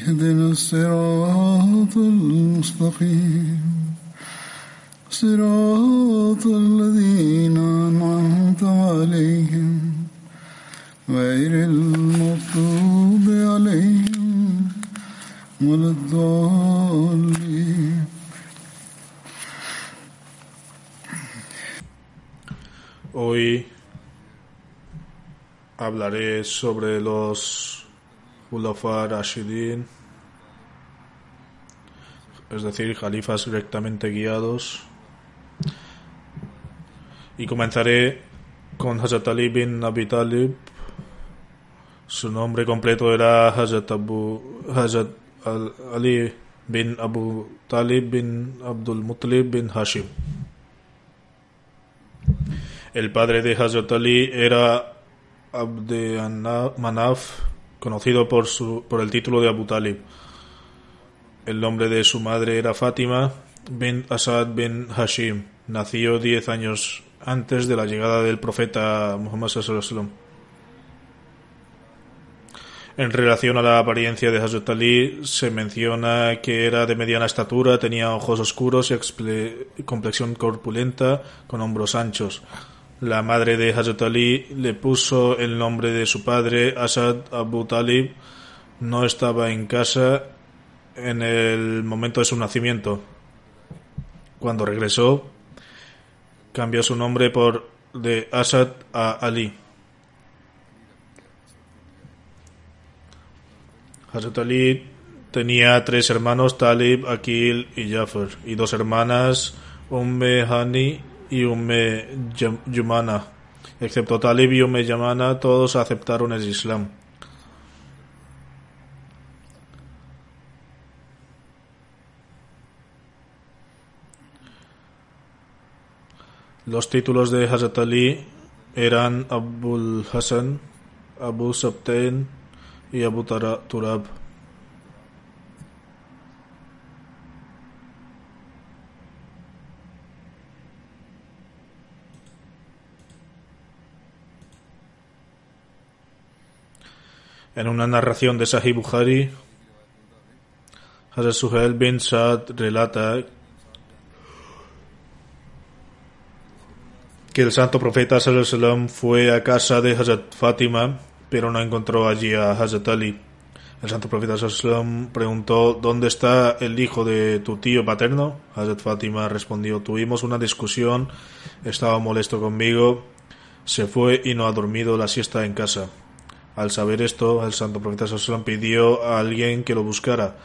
اهدنا الصراط المستقيم صراط الذين أنعمت عليهم غير المغضوب عليهم ولا الضالين Hoy hablaré sobre los Khulafa Rashidin, es decir, califas directamente guiados. Y comenzaré con Hazrat Ali bin Abi Talib. Su nombre completo era Hazrat, Abu, Hazrat Al- Ali bin Abu Talib bin Abdul Muttalib bin Hashim. El padre de Hazrat Ali era Abd Manaf, conocido por, su, por el título de Abu Talib. El nombre de su madre era Fátima bin Asad bin Hashim. Nació diez años antes de la llegada del profeta Muhammad sallallahu. En relación a la apariencia de Hazrat Ali, se menciona que era de mediana estatura, tenía ojos oscuros y complexión corpulenta, con hombros anchos. La madre de Hazrat Ali le puso el nombre de su padre, Asad Abu Talib. No estaba en casa en el momento de su nacimiento. Cuando regresó, cambió su nombre por de Asad a Ali. Hazrat Ali tenía tres hermanos, Talib, Akil y Jafar, y dos hermanas, Umme Hani y Umme Yumana. Excepto Talib y Umme Yamana, todos aceptaron el Islam. Los títulos de Hazrat Ali eran Abul Hassan, Abu Sabtain y Abu Turab. En una narración de Sahih Bukhari, Hazrat Suhail bin Saad relata que el santo profeta wasallam fue a casa de Hazrat Fátima, pero no encontró allí a Hazrat Ali. El santo profeta wasallam preguntó ¿Dónde está el hijo de tu tío paterno? Hazrat Fátima respondió Tuvimos una discusión, estaba molesto conmigo, se fue y no ha dormido la siesta en casa. Al saber esto, el santo profeta sallallahu pidió a alguien que lo buscara.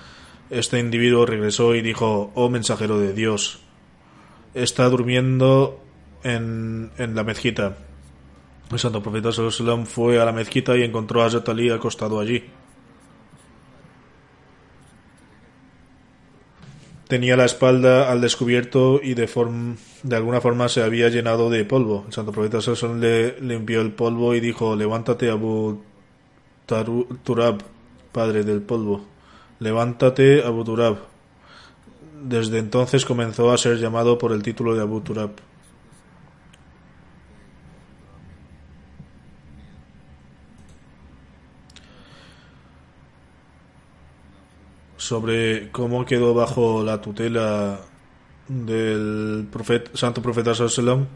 Este individuo regresó y dijo, oh mensajero de Dios, está durmiendo en, en la mezquita. El santo profeta sallallahu fue a la mezquita y encontró a Hazrat acostado allí. Tenía la espalda al descubierto y de, form- de alguna forma se había llenado de polvo. El santo profeta sallallahu le limpió el polvo y dijo, levántate Abu Turab, padre del polvo. Levántate Abu Turab. Desde entonces comenzó a ser llamado por el título de Abu Turab. sobre cómo quedó bajo la tutela del santo profeta sallam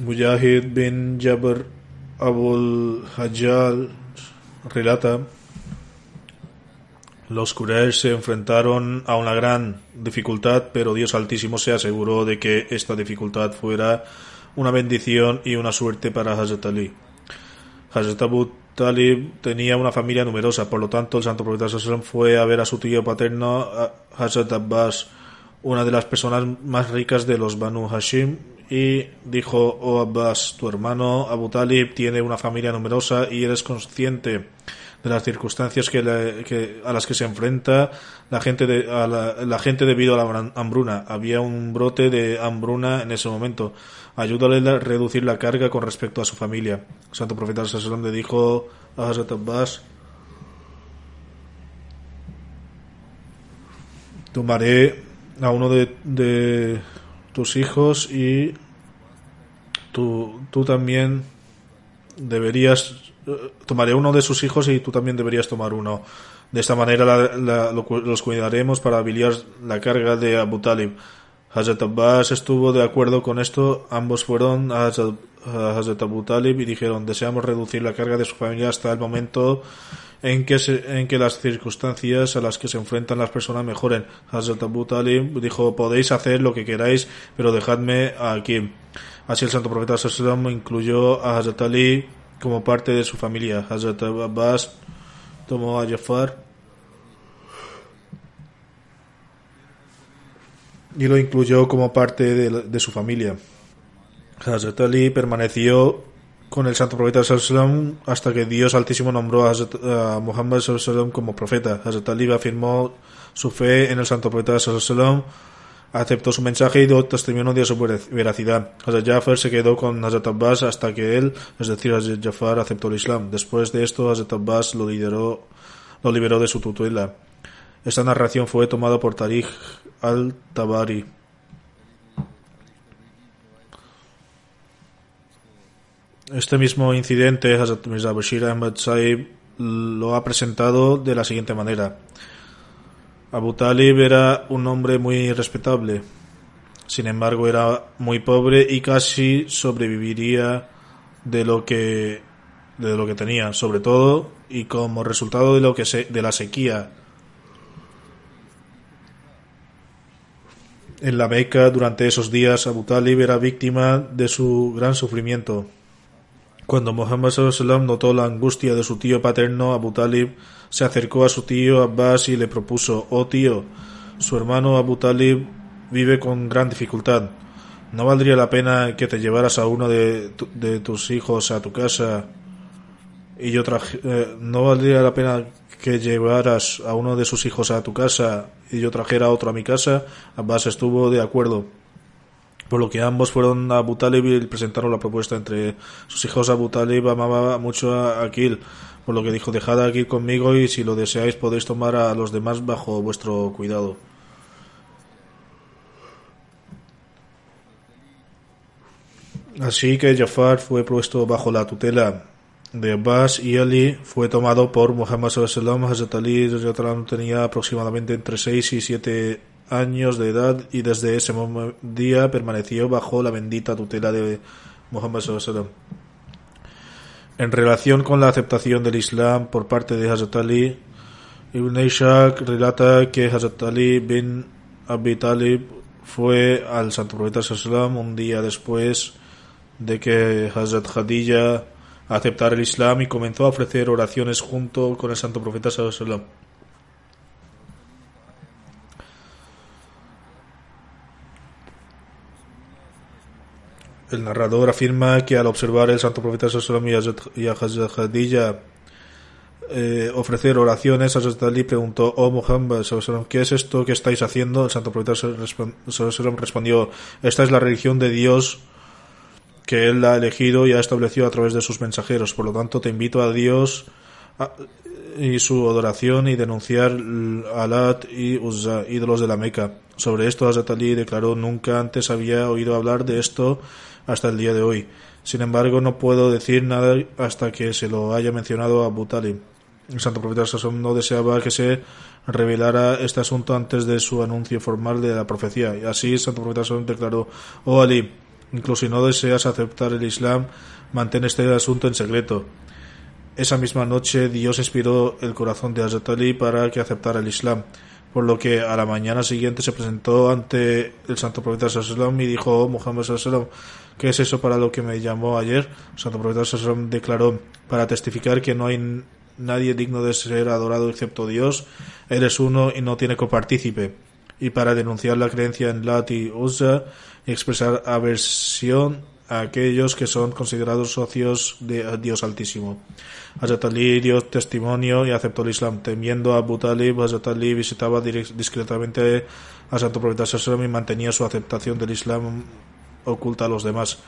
Mujahid bin Jabr Abul Hajjal relata, los Quraysh se enfrentaron a una gran dificultad, pero Dios Altísimo se aseguró de que esta dificultad fuera una bendición y una suerte para Hazrat Ali. Hazrat Abu Talib tenía una familia numerosa, por lo tanto el santo profeta Sallam fue a ver a su tío paterno, Hazrat Abbas, una de las personas más ricas de los Banu Hashim, y dijo, oh Abbas, tu hermano Abu Talib tiene una familia numerosa y eres consciente de las circunstancias que, a las que se enfrenta la gente, de, a la, gente debido a la hambruna. Había un brote de hambruna en ese momento. Ayúdale a reducir la carga con respecto a su familia. Santo profeta Sallam le dijo a Hazrat Abbas, tomaré a uno de tus hijos y tú, tú también deberías eh, tomaré uno de sus hijos y tú también deberías tomar uno. De esta manera los cuidaremos para aliviar la carga de Abu Talib. Hazrat Abbas estuvo de acuerdo con esto. Ambos fueron a Hazrat Abu Talib y dijeron deseamos reducir la carga de su familia hasta el momento en que, en que las circunstancias a las que se enfrentan las personas mejoren. Hazrat Abu Talib dijo, podéis hacer lo que queráis, pero dejadme aquí. Así el santo profeta incluyó a Hazrat Ali como parte de su familia. Hazrat Abbas tomó a Jafar y lo incluyó como parte de, su familia. Hazrat Ali permaneció con el santo profeta Sallam hasta que Dios Altísimo nombró a, Muhammad Sallam como profeta. Hazrat Ali afirmó su fe en el santo profeta Sallam, aceptó su mensaje y dio testimonio de su veracidad. Hazrat Jafar se quedó con Hazrat Abbas hasta que él, es decir, Hazrat Jafar, aceptó el Islam. Después de esto, Hazrat Abbas lo, lideró, lo liberó de su tutela. Esta narración fue tomada por Tariq al-Tabari. Este mismo incidente, Hazrat Mirza Bashir Ahmad lo ha presentado de la siguiente manera. Abu Talib era un hombre muy respetable. Sin embargo, era muy pobre y casi sobreviviría de lo que de lo que tenía, sobre todo y como resultado de lo que se, de la sequía en la Meca durante esos días Abu Talib era víctima de su gran sufrimiento. Cuando Muhammad sallam notó la angustia de su tío paterno, Abu Talib se acercó a su tío Abbas y le propuso, oh tío, su hermano Abu Talib vive con gran dificultad. ¿No valdría la pena que te llevaras a uno de, tus hijos a tu casa y yo eh, no valdría la pena que llevaras a uno de sus hijos a tu casa y yo trajera otro a mi casa? Abbas estuvo de acuerdo por lo que ambos fueron a Abu Talib y presentaron la propuesta entre sus hijos. Abu Talib amaba mucho a Akil, por lo que dijo, dejad aquí conmigo y si lo deseáis podéis tomar a los demás bajo vuestro cuidado. Así que Jafar fue puesto bajo la tutela de Abbas y Ali fue tomado por Muhammad sallallahu Hazrat Ali tenía aproximadamente entre 6 y 7 años de edad y desde ese día permaneció bajo la bendita tutela de Muhammad sallallahu En relación con la aceptación del Islam por parte de Hazrat Ali, Ibn Ishaq relata que Hazrat Ali bin Abi Talib fue al Santo Profeta sallallahu un día después de que Hazrat Khadija aceptara el Islam y comenzó a ofrecer oraciones junto con el Santo Profeta sallallahu El narrador afirma que al observar el santo profeta Sallallahu y a Khadija eh, ofrecer oraciones, Hazrat Ali preguntó, oh Muhammad, ¿qué es esto que estáis haciendo? El santo profeta Sallallahu respondió, esta es la religión de Dios que Él ha elegido y ha establecido a través de sus mensajeros. Por lo tanto, te invito a Dios y su adoración y denunciar Alat y Uzza, ídolos de la Meca. Sobre esto, Hazrat Ali declaró, nunca antes había oído hablar de esto hasta el día de hoy. Sin embargo, no puedo decir nada hasta que se lo haya mencionado a Abu Talib. El santo profeta Sassom no deseaba que se revelara este asunto antes de su anuncio formal de la profecía. Y así el santo profeta Sassom declaró, oh Ali, Incluso si no deseas aceptar el Islam, mantén este asunto en secreto. Esa misma noche Dios inspiró el corazón de Hazrat Ali para que aceptara el Islam, por lo que a la mañana siguiente se presentó ante el santo profeta Sallam y dijo, oh, Muhammad ¿qué es eso para lo que me llamó ayer? Santo profeta Sallam declaró, para testificar que no hay nadie digno de ser adorado excepto Dios, eres uno y no tiene copartícipe, y para denunciar la creencia en Lat y Uzza y expresar aversión a aquellos que son considerados socios de Dios Altísimo. Hazrat Ali dio testimonio y aceptó el Islam. Temiendo a Abu Talib, Ali visitaba discretamente a Santo Profeta Sallam y mantenía su aceptación del Islam oculta a los demás.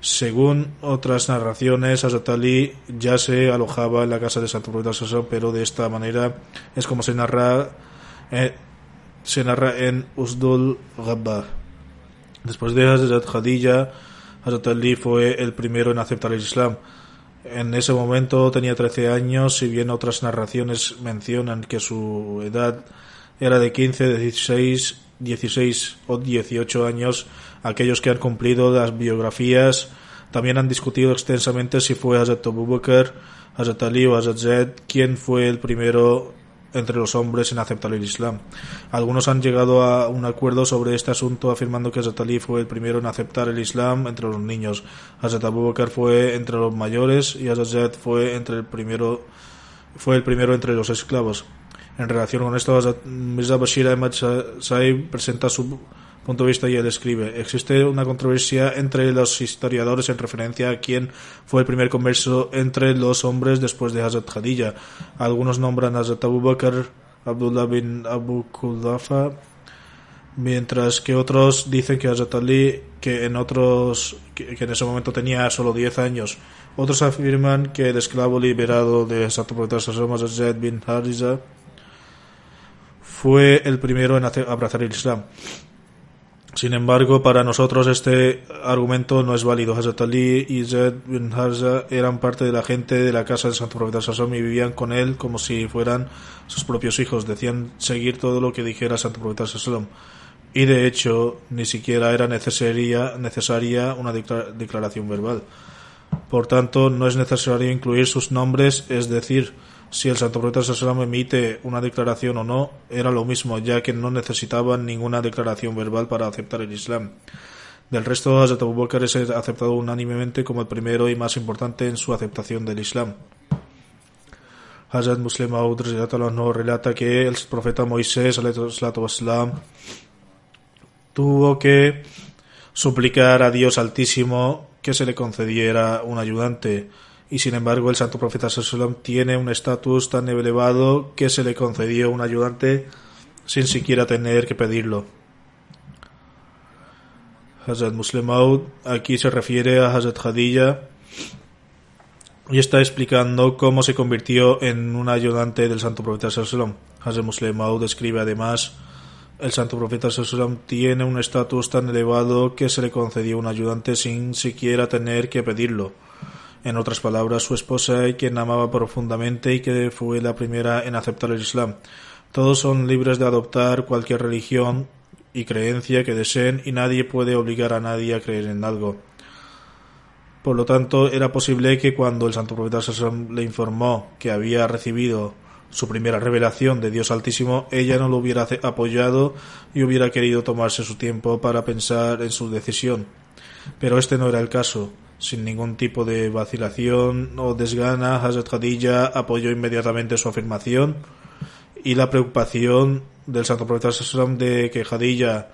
Según otras narraciones, Hazrat Ali ya se alojaba en la casa de Santo Profeta pero de esta manera es como se narra, eh, se narra en Usdul Ghabba. Después de Hazrat Khadija, Hazrat Ali fue el primero en aceptar el Islam. En ese momento tenía 13 años, si bien otras narraciones mencionan que su edad era de 15, 16, 16 o 18 años. Aquellos que han cumplido las biografías también han discutido extensamente si fue Hazrat Abu Bakr, Hazrat Ali o Hazrat Zed quien fue el primero entre los hombres en aceptar el Islam. Algunos han llegado a un acuerdo sobre este asunto afirmando que Hazrat Ali fue el primero en aceptar el Islam entre los niños. Hazrat Abu Bakr fue entre los mayores y Hazrat Zaid fue entre el primero fue el primero entre los esclavos. En relación con esto, Hazrat Mirza Bashir Ahmad Saib presenta su punto de vista y él escribe existe una controversia entre los historiadores en referencia a quién fue el primer converso entre los hombres después de Hazrat Khadija. Algunos nombran a Hazrat Abu Bakr, Abdullah bin Abu Kudafa, mientras que otros dicen que Hazrat Ali, que en otros que, en ese momento tenía solo 10 años. Otros afirman que el esclavo liberado de Santo Profeta Hazrat bin Hariza, fue el primero en abrazar el Islam. Sin embargo, para nosotros este argumento no es válido. Hazrat Ali y Zaid bin Harza eran parte de la gente de la casa del Santo Profeta Sassom y vivían con él como si fueran sus propios hijos. Decían seguir todo lo que dijera Santo Profeta Sassom. Y de hecho, ni siquiera era necesaria, necesaria una declaración verbal. Por tanto, no es necesario incluir sus nombres, es decir, si el Santo Profeta Sallam emite una declaración o no, era lo mismo, ya que no necesitaban ninguna declaración verbal para aceptar el Islam. Del resto, Hazrat Abu Bakr es aceptado unánimemente como el primero y más importante en su aceptación del Islam. Hazrat Muslim Maud no relata que el profeta Moisés tuvo que suplicar a Dios Altísimo que se le concediera un ayudante y sin embargo el santo profeta Sallam tiene un estatus tan elevado que se le concedió un ayudante sin siquiera tener que pedirlo. Hazrat Muslim aquí se refiere a Hazrat Khadija y está explicando cómo se convirtió en un ayudante del santo profeta Sallam. Hazrat Muslim describe además el santo profeta Sallam tiene un estatus tan elevado que se le concedió un ayudante sin siquiera tener que pedirlo en otras palabras, su esposa, quien amaba profundamente y que fue la primera en aceptar el Islam. Todos son libres de adoptar cualquier religión y creencia que deseen y nadie puede obligar a nadie a creer en algo. Por lo tanto, era posible que cuando el santo profeta Sassam le informó que había recibido su primera revelación de Dios Altísimo, ella no lo hubiera apoyado y hubiera querido tomarse su tiempo para pensar en su decisión. Pero este no era el caso sin ningún tipo de vacilación o desgana, Hazrat Khadija apoyó inmediatamente su afirmación y la preocupación del santo profeta de que Khadija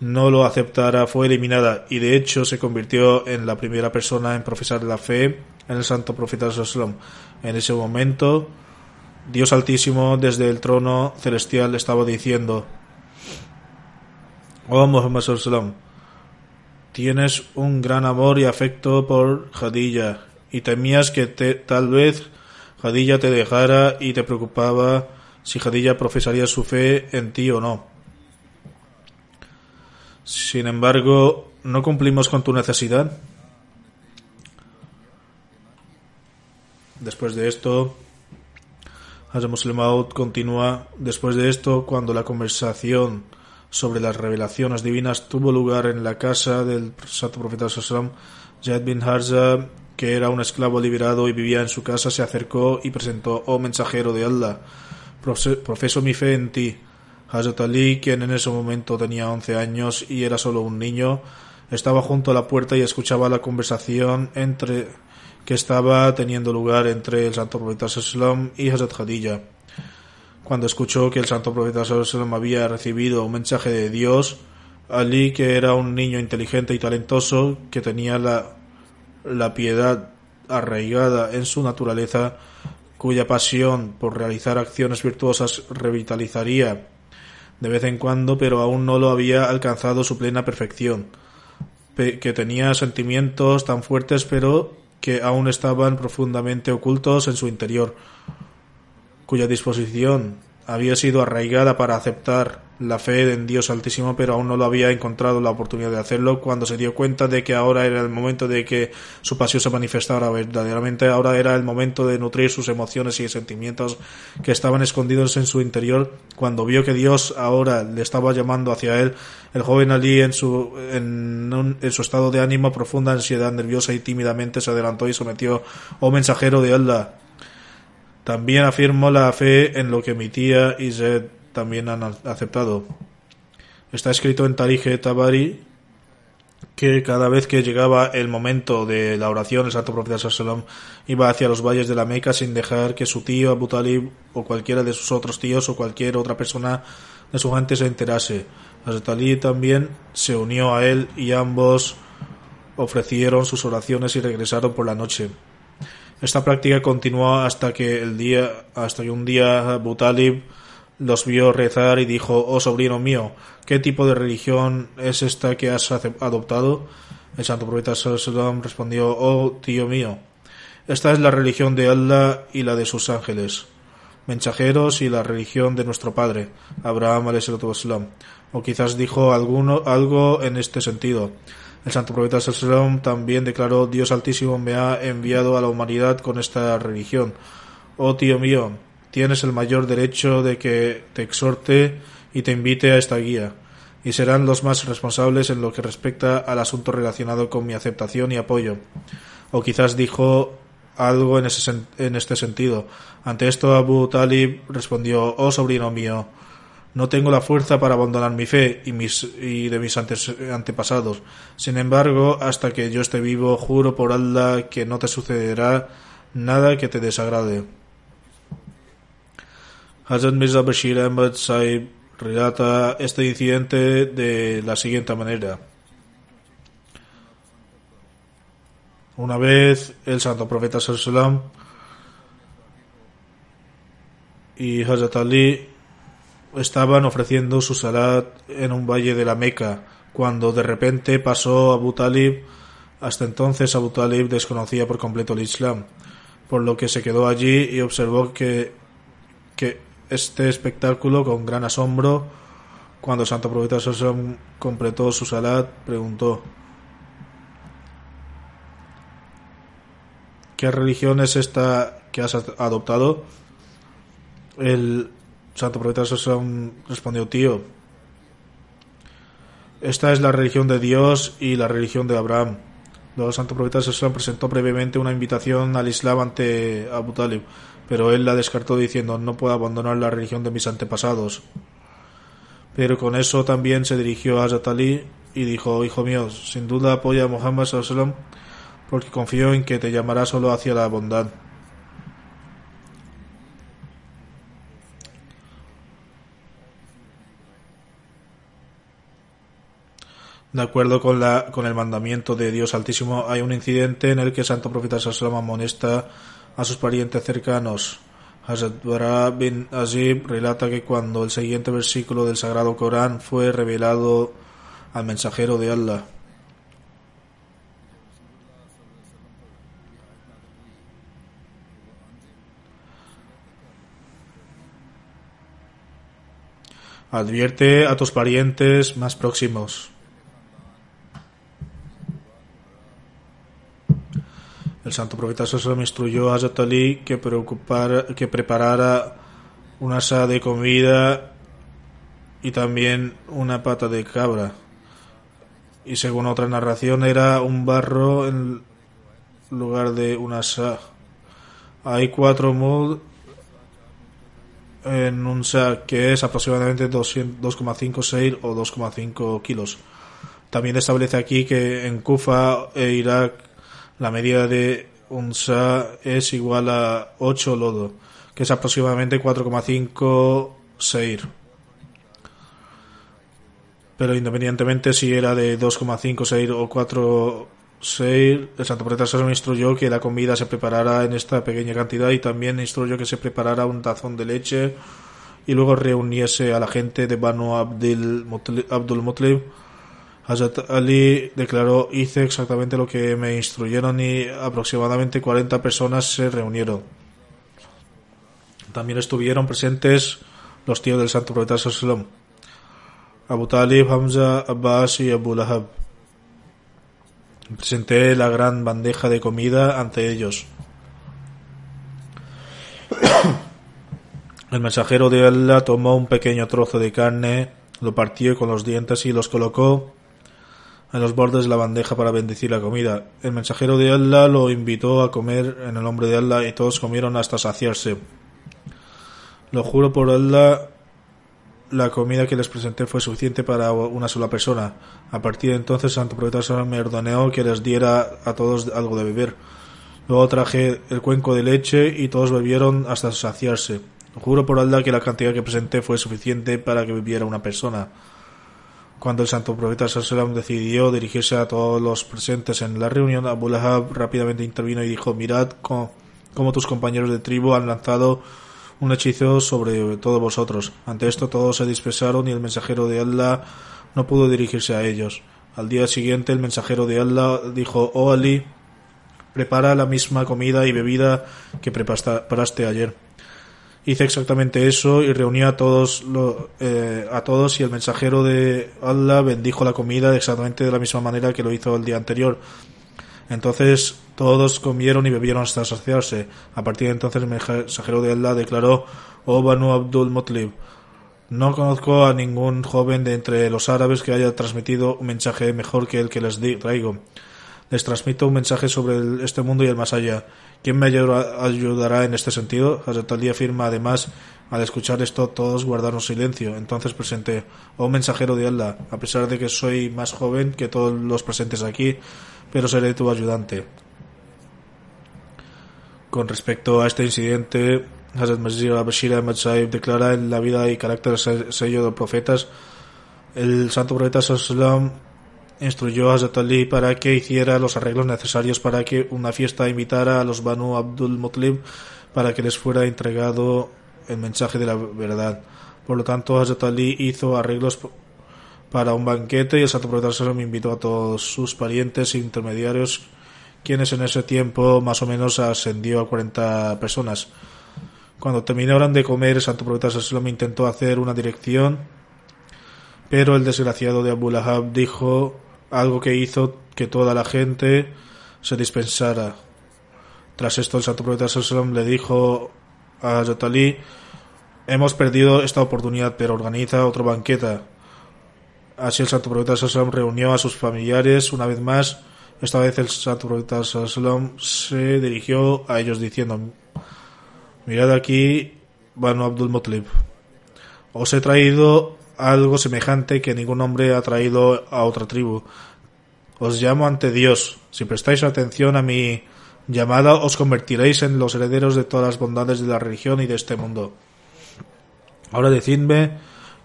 no lo aceptara fue eliminada y de hecho se convirtió en la primera persona en profesar la fe en el santo profeta En ese momento, Dios Altísimo desde el trono celestial estaba diciendo, Oh Muhammad Tienes un gran amor y afecto por Jadilla y temías que tal vez Jadilla te dejara y te preocupaba si Jadilla profesaría su fe en ti o no. Sin embargo, ¿no cumplimos con tu necesidad? Después de esto, Hazrat continúa. Después de esto, cuando la conversación sobre las revelaciones divinas tuvo lugar en la casa del santo profeta Sallam. Jad bin Harza, que era un esclavo liberado y vivía en su casa, se acercó y presentó, oh mensajero de Allah, profeso mi fe en ti. Hazrat Ali, quien en ese momento tenía once años y era solo un niño, estaba junto a la puerta y escuchaba la conversación entre que estaba teniendo lugar entre el santo profeta Sallam y Hazrat Khadija. Cuando escuchó que el santo profeta Sallam había recibido un mensaje de Dios, Ali, que era un niño inteligente y talentoso, que tenía la, la piedad arraigada en su naturaleza, cuya pasión por realizar acciones virtuosas revitalizaría de vez en cuando, pero aún no lo había alcanzado su plena perfección, que tenía sentimientos tan fuertes pero que aún estaban profundamente ocultos en su interior, cuya disposición había sido arraigada para aceptar la fe en Dios Altísimo, pero aún no lo había encontrado la oportunidad de hacerlo cuando se dio cuenta de que ahora era el momento de que su pasión se manifestara verdaderamente, ahora era el momento de nutrir sus emociones y sentimientos que estaban escondidos en su interior. Cuando vio que Dios ahora le estaba llamando hacia él, el joven Ali en su, en, en su estado de ánimo, profunda ansiedad, nerviosa y tímidamente se adelantó y sometió, oh mensajero de Allah, también afirmó la fe en lo que mi tía y Zed también han aceptado. Está escrito en Tarije Tabari que cada vez que llegaba el momento de la oración, el santo profeta Sallam iba hacia los valles de la Meca sin dejar que su tío Abu Talib o cualquiera de sus otros tíos o cualquier otra persona de su gente se enterase. Ali también se unió a él y ambos ofrecieron sus oraciones y regresaron por la noche. Esta práctica continuó hasta que el día, hasta que un día Abu Talib los vio rezar y dijo, oh sobrino mío, ¿qué tipo de religión es esta que has adoptado? El santo profeta Sallallahu respondió, oh tío mío, esta es la religión de Allah y la de sus ángeles, mensajeros y la religión de nuestro padre, Abraham O quizás dijo alguno, algo en este sentido. El santo profeta Sallallahu también declaró, Dios Altísimo me ha enviado a la humanidad con esta religión. Oh tío mío, tienes el mayor derecho de que te exhorte y te invite a esta guía, y serán los más responsables en lo que respecta al asunto relacionado con mi aceptación y apoyo. O quizás dijo algo en, ese, en este sentido. Ante esto Abu Talib respondió, oh sobrino mío, no tengo la fuerza para abandonar mi fe y, de mis antepasados. Sin embargo, hasta que yo esté vivo, juro por Allah que no te sucederá nada que te desagrade. Hazrat Mirza Bashir Ahmad Saib relata este incidente de la siguiente manera. Una vez el santo profeta Sallam y Hazrat Ali estaban ofreciendo su salat en un valle de la Meca, cuando de repente pasó Abu Talib. Hasta entonces Abu Talib desconocía por completo el Islam, por lo que se quedó allí y observó que, que este espectáculo con gran asombro. Cuando santo profeta Sosam completó su salat, preguntó ¿Qué religión es esta que has adoptado? El santo profeta respondió, tío, esta es la religión de Dios y la religión de Abraham. Luego el santo profeta presentó brevemente una invitación al Islam ante Abu Talib pero él la descartó diciendo no puedo abandonar la religión de mis antepasados. Pero con eso también se dirigió a Hazrat Ali y dijo, hijo mío, sin duda apoya a Muhammad sallam porque confío en que te llamará solo hacia la bondad. De acuerdo con, la, con el mandamiento de Dios Altísimo, hay un incidente en el que el Santo Profeta Sallam amonesta a sus parientes cercanos. Hazrat bin Azib relata que cuando el siguiente versículo del Sagrado Corán fue revelado al mensajero de Allah, advierte a tus parientes más próximos. El santo profeta me instruyó a Ali que, que preparara una sala de comida y también una pata de cabra. Y según otra narración era un barro en lugar de una sa. Hay cuatro mud en un sa que es aproximadamente 2,5 seir o 2,5 kilos. También establece aquí que en Kufa e Irak la medida de un sa es igual a 8 lodo, que es aproximadamente 4,5 seir. Pero independientemente si era de 2,5 seir o 4 seir, el Santo me instruyó que la comida se preparara en esta pequeña cantidad y también instruyó que se preparara un tazón de leche y luego reuniese a la gente de Banu Abdul Mutlib. Hazrat Ali declaró, hice exactamente lo que me instruyeron y aproximadamente 40 personas se reunieron. También estuvieron presentes los tíos del Santo Profeta Abu Talib, Hamza, Abbas y Abu Lahab. Presenté la gran bandeja de comida ante ellos. El mensajero de Allah tomó un pequeño trozo de carne, lo partió con los dientes y los colocó en los bordes de la bandeja para bendecir la comida. El mensajero de Allah lo invitó a comer en el nombre de Allah y todos comieron hasta saciarse. Lo juro por Allah, la comida que les presenté fue suficiente para una sola persona. A partir de entonces, Santo Profeta me ordenó que les diera a todos algo de beber. Luego traje el cuenco de leche y todos bebieron hasta saciarse. Juro por Allah que la cantidad que presenté fue suficiente para que viviera una persona. Cuando el santo profeta Sallam decidió dirigirse a todos los presentes en la reunión, Abu Lahab rápidamente intervino y dijo, mirad cómo, tus compañeros de tribu han lanzado un hechizo sobre todos vosotros. Ante esto todos se dispersaron y el mensajero de Allah no pudo dirigirse a ellos. Al día siguiente el mensajero de Allah dijo, oh Ali, prepara la misma comida y bebida que preparaste ayer hice exactamente eso y reunió a todos eh, a todos y el mensajero de Allah bendijo la comida exactamente de la misma manera que lo hizo el día anterior. Entonces todos comieron y bebieron hasta saciarse. A partir de entonces el mensajero de Allah declaró, oh Banu Abdul Mutlib, no conozco a ningún joven de entre los árabes que haya transmitido un mensaje mejor que el que les traigo. Les transmito un mensaje sobre este mundo y el más allá. ¿Quién me ayudará en este sentido? Hazrat Ali afirma además, al escuchar esto todos guardaron silencio. Entonces presenté, oh mensajero de Allah, a pesar de que soy más joven que todos los presentes aquí, pero seré tu ayudante. Con respecto a este incidente, Hazrat Masjid al-Bashir Ahmad declara en la vida y carácter sello de profetas, el santo profeta Sallallahu instruyó a Hazrat Ali para que hiciera los arreglos necesarios para que una fiesta invitara a los Banu Abdul Mutlib para que les fuera entregado el mensaje de la verdad. Por lo tanto, Hazrat Ali hizo arreglos para un banquete y el Santo Profeta me invitó a todos sus parientes e intermediarios, quienes en ese tiempo más o menos ascendió a 40 personas. Cuando terminaron de comer, el Santo Profeta me intentó hacer una dirección, pero el desgraciado de Abu Lahab dijo algo que hizo que toda la gente se dispensara. Tras esto, el santo profeta Sallam le dijo a Yatali, hemos perdido esta oportunidad, pero organiza otro banqueta. Así el santo profeta Sallam reunió a sus familiares una vez más. Esta vez el santo profeta Sallam se dirigió a ellos diciendo, mirad aquí, Banu Abdul Mutlib. Os he traído algo semejante que ningún hombre ha traído a otra tribu. Os llamo ante Dios. Si prestáis atención a mi llamada, os convertiréis en los herederos de todas las bondades de la religión y de este mundo. Ahora decidme,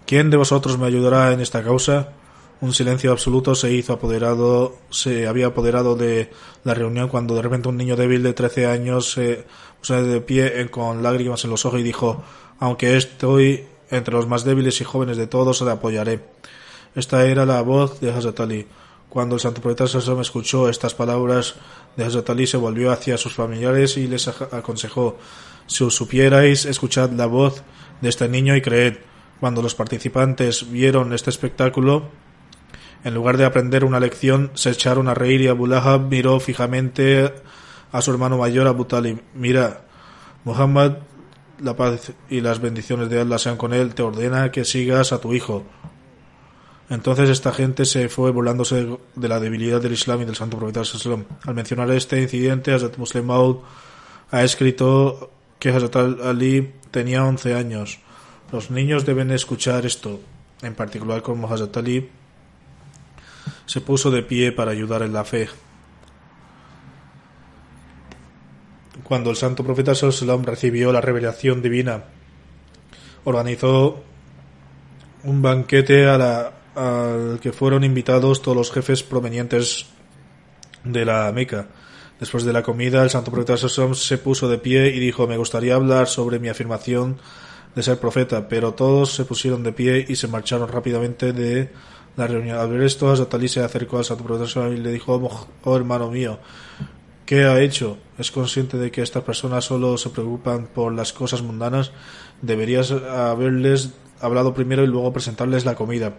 ¿quién de vosotros me ayudará en esta causa? Un silencio absoluto se hizo apoderado, se había apoderado de la reunión cuando de repente un niño débil de trece años se puso de pie con lágrimas en los ojos y dijo, aunque estoy entre los más débiles y jóvenes de todos le apoyaré. Esta era la voz de Hazrat Ali. Cuando el santo profeta Sassam escuchó estas palabras de Hazrat Ali, se volvió hacia sus familiares y les aconsejó: Si os supierais, escuchad la voz de este niño y creed. Cuando los participantes vieron este espectáculo, en lugar de aprender una lección, se echaron a reír y Abu Lahab miró fijamente a su hermano mayor Abu Talib. Mira, Muhammad la paz y las bendiciones de Allah sean con él, te ordena que sigas a tu hijo. Entonces esta gente se fue burlándose de la debilidad del Islam y del santo profeta. Al mencionar este incidente, Hazrat Muslim Maud ha escrito que Hazrat Ali tenía 11 años. Los niños deben escuchar esto, en particular como Hazrat Ali se puso de pie para ayudar en la fe. Cuando el santo profeta sallam recibió la revelación divina, organizó un banquete al que fueron invitados todos los jefes provenientes de la Meca. Después de la comida, el santo profeta se puso de pie y dijo, me gustaría hablar sobre mi afirmación de ser profeta, pero todos se pusieron de pie y se marcharon rápidamente de la reunión. Al ver esto, Azatali se acercó al santo profeta y le dijo, oh hermano mío, ¿qué ha hecho? ¿Es consciente de que estas personas solo se preocupan por las cosas mundanas? Deberías haberles hablado primero y luego presentarles la comida.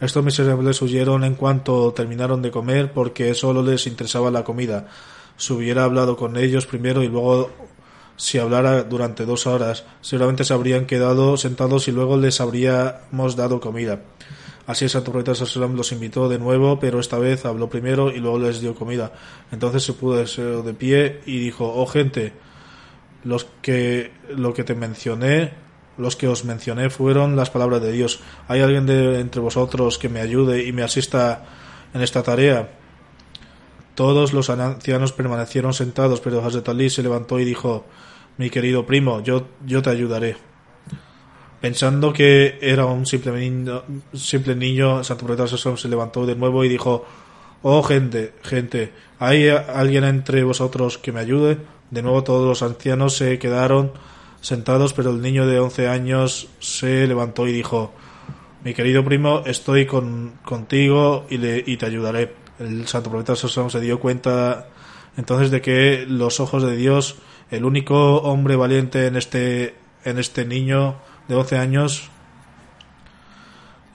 Estos miserables huyeron en cuanto terminaron de comer porque solo les interesaba la comida. Si hubiera hablado con ellos primero y luego si hablara durante dos horas, seguramente se habrían quedado sentados y luego les habríamos dado comida. Así el santo profeta los invitó de nuevo, pero esta vez habló primero y luego les dio comida. Entonces se pudo de pie y dijo, oh gente, los que, lo que te mencioné los que os mencioné fueron las palabras de Dios. ¿Hay alguien de entre vosotros que me ayude y me asista en esta tarea? Todos los ancianos permanecieron sentados, pero Hazrat Ali se levantó y dijo, mi querido primo, yo, yo te ayudaré. Pensando que era un simple niño, simple niño Santo Profeta se levantó de nuevo y dijo, oh gente, gente, ¿hay alguien entre vosotros que me ayude? De nuevo todos los ancianos se quedaron sentados, pero el niño de 11 años se levantó y dijo, mi querido primo, estoy con, contigo y, le, y te ayudaré. El santo profeta se dio cuenta entonces de que los ojos de Dios, el único hombre valiente en este, en este niño de 11 años,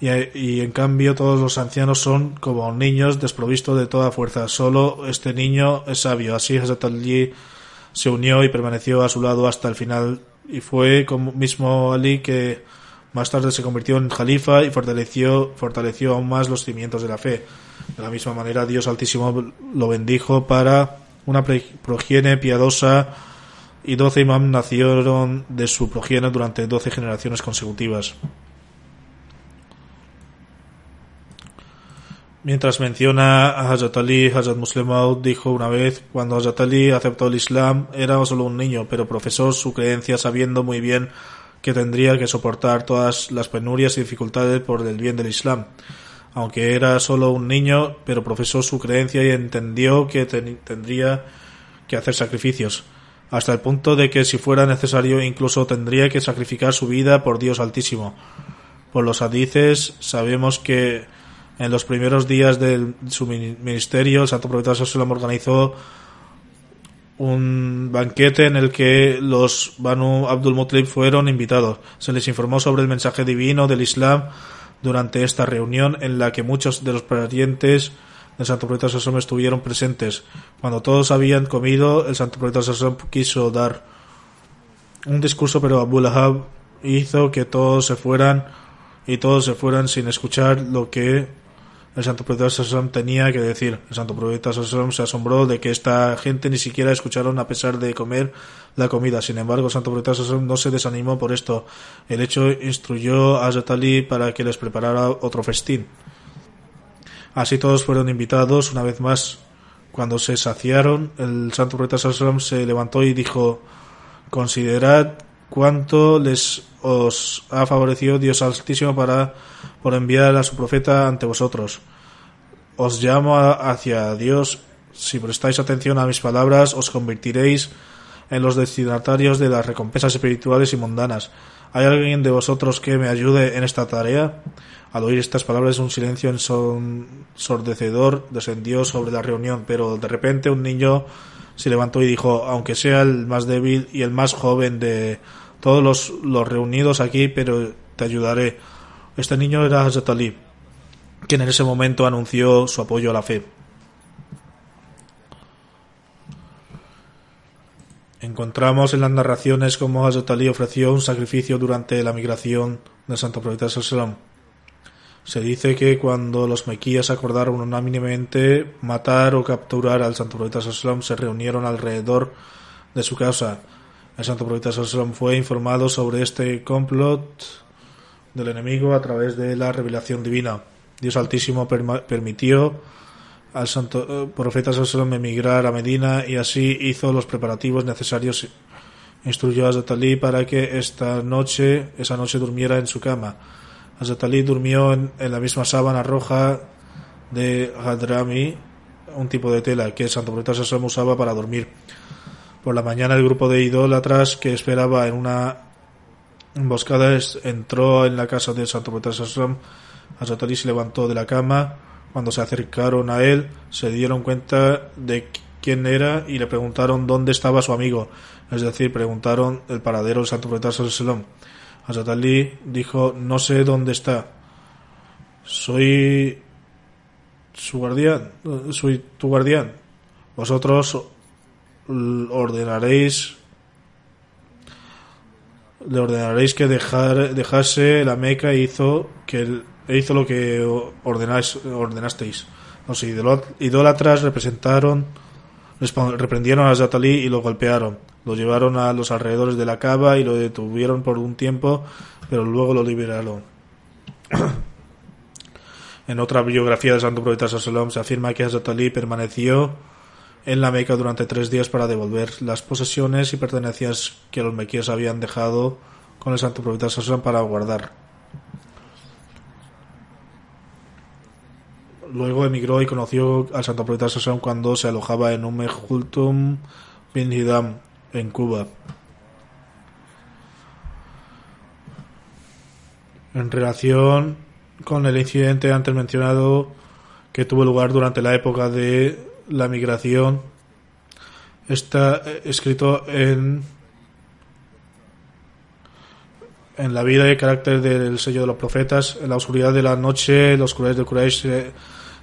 y, en cambio todos los ancianos son como niños desprovistos de toda fuerza. Solo este niño es sabio. Así Hazrat Ali se unió y permaneció a su lado hasta el final y fue como mismo Ali que más tarde se convirtió en califa y fortaleció, fortaleció aún más los cimientos de la fe. De la misma manera, Dios Altísimo lo bendijo para una progenie piadosa y doce imam nacieron de su progenie durante doce generaciones consecutivas. Mientras menciona a Hazrat Ali, Hazrat Muslim dijo una vez, cuando Hazrat Ali aceptó el Islam, era solo un niño, pero profesó su creencia sabiendo muy bien que tendría que soportar todas las penurias y dificultades por el bien del Islam. Aunque era solo un niño, pero profesó su creencia y entendió que tendría que hacer sacrificios, hasta el punto de que si fuera necesario incluso tendría que sacrificar su vida por Dios Altísimo. Por los hadices sabemos que en los primeros días de su ministerio, el Santo Profeta organizó un banquete en el que los Banu Abdul Mutlib fueron invitados. Se les informó sobre el mensaje divino del Islam durante esta reunión en la que muchos de los parientes del Santo Profeta Sallam estuvieron presentes. Cuando todos habían comido, el Santo Profeta Sallam quiso dar un discurso, pero Abu Lahab hizo que todos se fueran y todos se fueran sin escuchar lo que el santo profeta Sallam tenía que decir. El santo profeta Sallam se asombró de que esta gente ni siquiera escucharon a pesar de comer la comida. Sin embargo, el santo profeta Sallam no se desanimó por esto. El hecho instruyó a Zatali para que les preparara otro festín. Así todos fueron invitados una vez más. Cuando se saciaron, el santo profeta Sallam se levantó y dijo, considerad cuánto les os ha favorecido Dios Altísimo para por enviar a su profeta ante vosotros. Os llamo hacia Dios. Si prestáis atención a mis palabras, os convertiréis en los destinatarios de las recompensas espirituales y mundanas. ¿Hay alguien de vosotros que me ayude en esta tarea? Al oír estas palabras, un silencio ensordecedor descendió sobre la reunión, pero de repente un niño se levantó y dijo, aunque sea el más débil y el más joven de todos los, reunidos aquí, pero te ayudaré. Este niño era Hazrat Ali, quien en ese momento anunció su apoyo a la fe. Encontramos en las narraciones cómo Hazrat ofreció un sacrificio durante la migración del Santo Profeta Sallallahu Se dice que cuando los mequías acordaron unánimemente matar o capturar al Santo Profeta Sallallahu se reunieron alrededor de su casa. El Santo Profeta Sallallahu fue informado sobre este complot del enemigo a través de la revelación divina. Dios Altísimo permitió al santo eh, profeta Sallallahu emigrar a Medina y así hizo los preparativos necesarios. Instruyó a Zatali para que esta noche, esa noche durmiera en su cama. Zatali durmió en, la misma sábana roja de Hadrami, un tipo de tela que el santo profeta Sallallahu usaba para dormir. Por la mañana el grupo de idólatras que esperaba en una emboscada entró en la casa del santo profeta Sallallahu Hazrat se levantó de la cama. Cuando se acercaron a él, se dieron cuenta de quién era y le preguntaron dónde estaba su amigo. Es decir, preguntaron el paradero del Santo Profeta Salom. Hazrat Ali dijo, no sé dónde está. Soy su guardián, soy tu guardián. Vosotros ordenaréis le ordenaréis que dejar, dejase la Meca e hizo que el, e hizo lo que ordenáis, ordenasteis. Los idólatras representaron, reprendieron a Zatali y lo golpearon. Lo llevaron a los alrededores de la cava y lo detuvieron por un tiempo, pero luego lo liberaron. en otra biografía del Santo Profeta Salom se afirma que Azatali permaneció en la Meca durante tres días para devolver las posesiones y pertenencias que los mequíes habían dejado con el Santo Profeta Salom para guardar. Luego emigró y conoció al Santo Profeta Sassan cuando se alojaba en Hultum bin Hidam, en Cuba. En relación con el incidente antes mencionado que tuvo lugar durante la época de la migración, está escrito en en la vida y carácter del sello de los profetas, en la oscuridad de la noche, los Quraysh de Quraysh eh,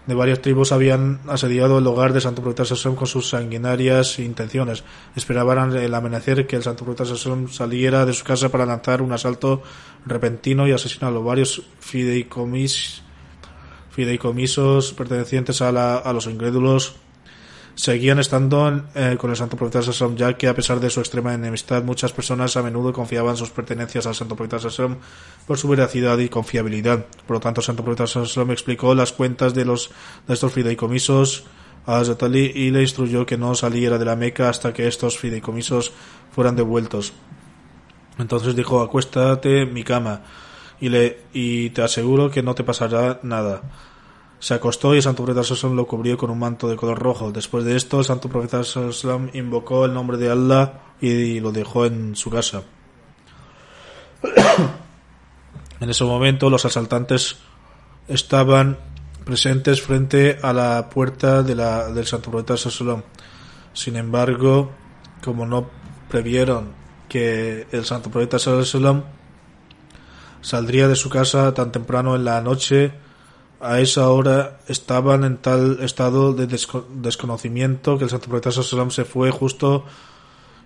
de varias tribus habían asediado el hogar de Santo Profeta Sasson con sus sanguinarias intenciones. Esperaban el amanecer que el Santo Profeta Sasson saliera de su casa para lanzar un asalto repentino y asesinar a los varios fideicomis, fideicomisos pertenecientes a, a los incrédulos seguían estando eh, con el santo profeta Sassom, ya que a pesar de su extrema enemistad, muchas personas a menudo confiaban sus pertenencias al santo profeta Sassom por su veracidad y confiabilidad. Por lo tanto, el santo profeta Sassom explicó las cuentas de, los, de estos fideicomisos a Zatali y le instruyó que no saliera de la Meca hasta que estos fideicomisos fueran devueltos. Entonces dijo, acuéstate mi cama y te aseguro que no te pasará nada. Se acostó y el santo profeta Sallam lo cubrió con un manto de color rojo. Después de esto, el santo profeta Sallam invocó el nombre de Allah y lo dejó en su casa. en ese momento, los asaltantes estaban presentes frente a la puerta de la, del santo profeta Sallam. Sin embargo, como no previeron que el santo profeta Sallam saldría de su casa tan temprano en la noche, a esa hora estaban en tal estado de desconocimiento que el Santo Profeta Sallam se fue justo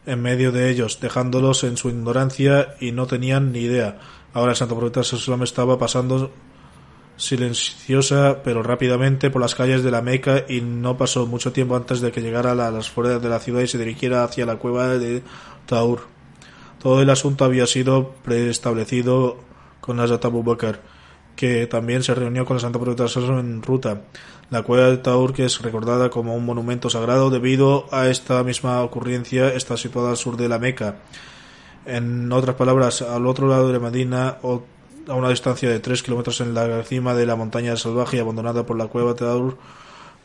en medio de ellos, dejándolos en su ignorancia y no tenían ni idea. Ahora el Santo Profeta Sallam estaba pasando silenciosa pero rápidamente por las calles de la Meca y no pasó mucho tiempo antes de que llegara a las fuerzas de la ciudad y se dirigiera hacia la cueva de Taur. Todo el asunto había sido preestablecido con Hazrat Abu Bakr que también se reunió con el Santo Profeta en ruta. La cueva de Taur, que es recordada como un monumento sagrado debido a esta misma ocurrencia, está situada al sur de la Meca. En otras palabras, al otro lado de Medina, a una distancia de 3 kilómetros en la cima de la montaña salvaje y abandonada por la cueva Taur,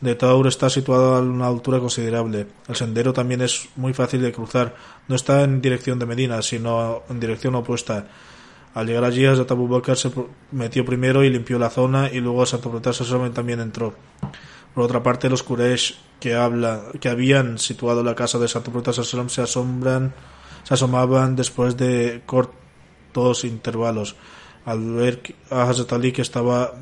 de Taur está situada a una altura considerable. El sendero también es muy fácil de cruzar. No está en dirección de Medina, sino en dirección opuesta. Al llegar allí, Hazrat Abu se metió primero y limpió la zona y luego Santo Profeta también entró. Por otra parte, los Quraysh que, que habían situado la casa de Santo Profeta se asombran, se asomaban después de cortos intervalos. Al ver a Hazrat Ali que estaba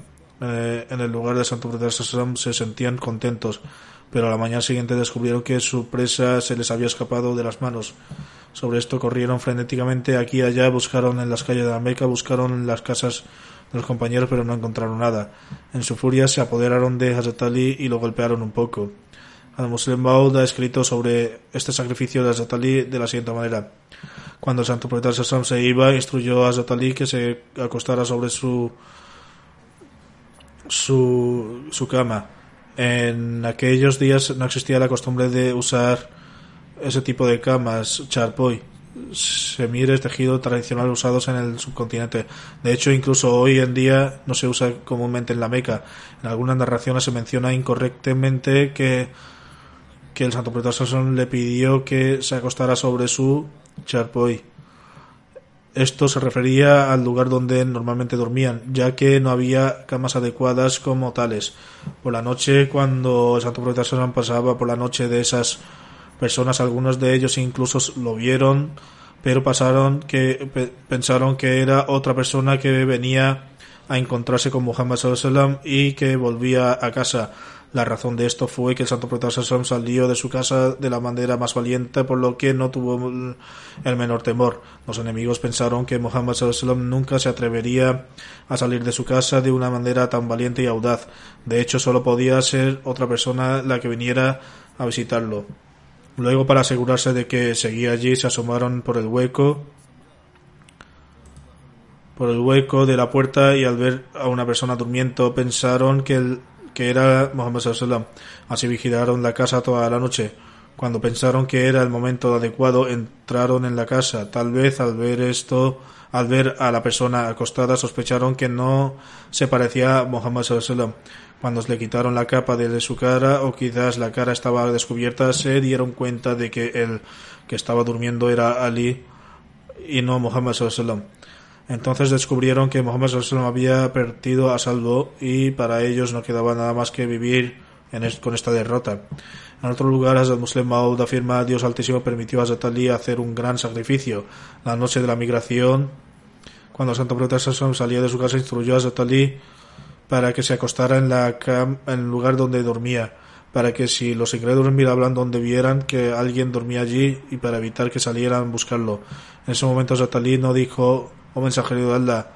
eh, en el lugar de Santo Profeta se sentían contentos. pero a la mañana siguiente descubrieron que su presa se les había escapado de las manos. Sobre esto corrieron frenéticamente aquí y allá, buscaron en las calles de la Meca, buscaron en las casas de los compañeros, pero no encontraron nada. En su furia se apoderaron de Hazrat Ali y lo golpearon un poco. Al Muslim Maud ha escrito sobre este sacrificio de Hazrat Ali de la siguiente manera. Cuando el santo profeta Sassam se iba, instruyó a Hazrat Ali que se acostara sobre su, su, su cama. En aquellos días no existía la costumbre de usar ese tipo de camas, charpoy, semires, tejido tradicional usados en el subcontinente. De hecho, incluso hoy en día no se usa comúnmente en la Meca. En algunas narraciones se menciona incorrectamente que, que el santo profeta le pidió que se acostara sobre su charpoy. Esto se refería al lugar donde normalmente dormían, ya que no había camas adecuadas como tales. Por la noche, cuando el santo profeta pasaba por la noche de esas personas, algunos de ellos incluso lo vieron, pero pasaron que pensaron que era otra persona que venía a encontrarse con Muhammad sallallahu y que volvía a casa. La razón de esto fue que el santo profeta salió de su casa de la manera más valiente, por lo que no tuvo el menor temor. Los enemigos pensaron que Muhammad nunca se atrevería a salir de su casa de una manera tan valiente y audaz. De hecho, solo podía ser otra persona la que viniera a visitarlo. Luego, para asegurarse de que seguía allí, se asomaron por el hueco por el hueco de la puerta y al ver a una persona durmiendo pensaron que el que era Mohammed. Así vigilaron la casa toda la noche. Cuando pensaron que era el momento adecuado, entraron en la casa. Tal vez al ver esto, al ver a la persona acostada, sospecharon que no se parecía a Mohammed sallam. Cuando le quitaron la capa de su cara, o quizás la cara estaba descubierta, se dieron cuenta de que el que estaba durmiendo era Ali y no Mohammed sallam. Entonces descubrieron que Mohammed sallallahu había perdido a salvo y para ellos no quedaba nada más que vivir con esta derrota. En otro lugar, Hazrat Muslim Maud afirma Dios Altísimo permitió a Hazrat Ali hacer un gran sacrificio. La noche de la migración, cuando el Santo Profeta salía de su casa, instruyó a Hazrat Ali para que se acostara en, la en el lugar donde dormía, para que si los incrédulos miraban donde vieran que alguien dormía allí y para evitar que salieran a buscarlo. En ese momento Ali no dijo Oh mensajero de Allah,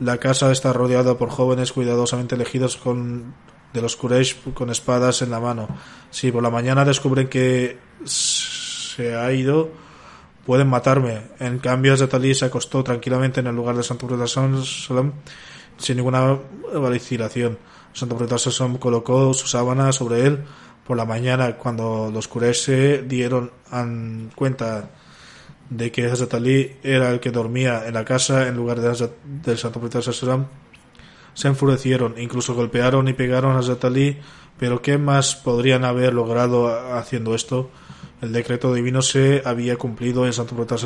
la casa está rodeada por jóvenes cuidadosamente elegidos con, de los Quraysh con espadas en la mano. Si por la mañana descubren que se ha ido, pueden matarme. En cambio, Zatali se acostó tranquilamente en el lugar de Santo Profeta sin ninguna vacilación. Santo Profeta colocó su sábana sobre él. Por la mañana, cuando los se dieron cuenta de que Hazrat Ali era el que dormía en la casa en lugar de del Santo Profeta se enfurecieron, incluso golpearon y pegaron a Hazrat Ali, pero ¿qué más podrían haber logrado haciendo esto? El decreto divino se había cumplido y el Santo Profeta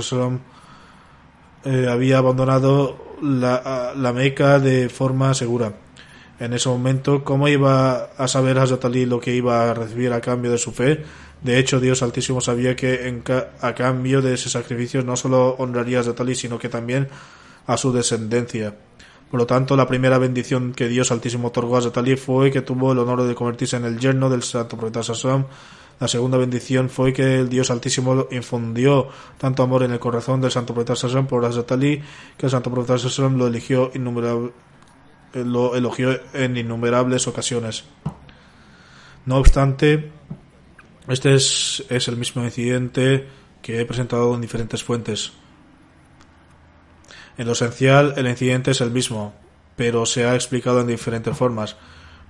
eh, había abandonado la, la Meca de forma segura. En ese momento, ¿cómo iba a saber Hazrat Ali lo que iba a recibir a cambio de su fe? De hecho, Dios Altísimo sabía que a cambio de ese sacrificio no solo honraría a Zatali, sino que también a su descendencia. Por lo tanto, la primera bendición que Dios Altísimo otorgó a Zatali fue que tuvo el honor de convertirse en el yerno del santo profeta Sassam. La segunda bendición fue que el Dios Altísimo infundió tanto amor en el corazón del santo profeta Sassam por Zatali que el santo profeta Sassam lo eligió lo elogió en innumerables ocasiones. No obstante, este es, el mismo incidente que he presentado en diferentes fuentes. En lo esencial, el incidente es el mismo, pero se ha explicado en diferentes formas,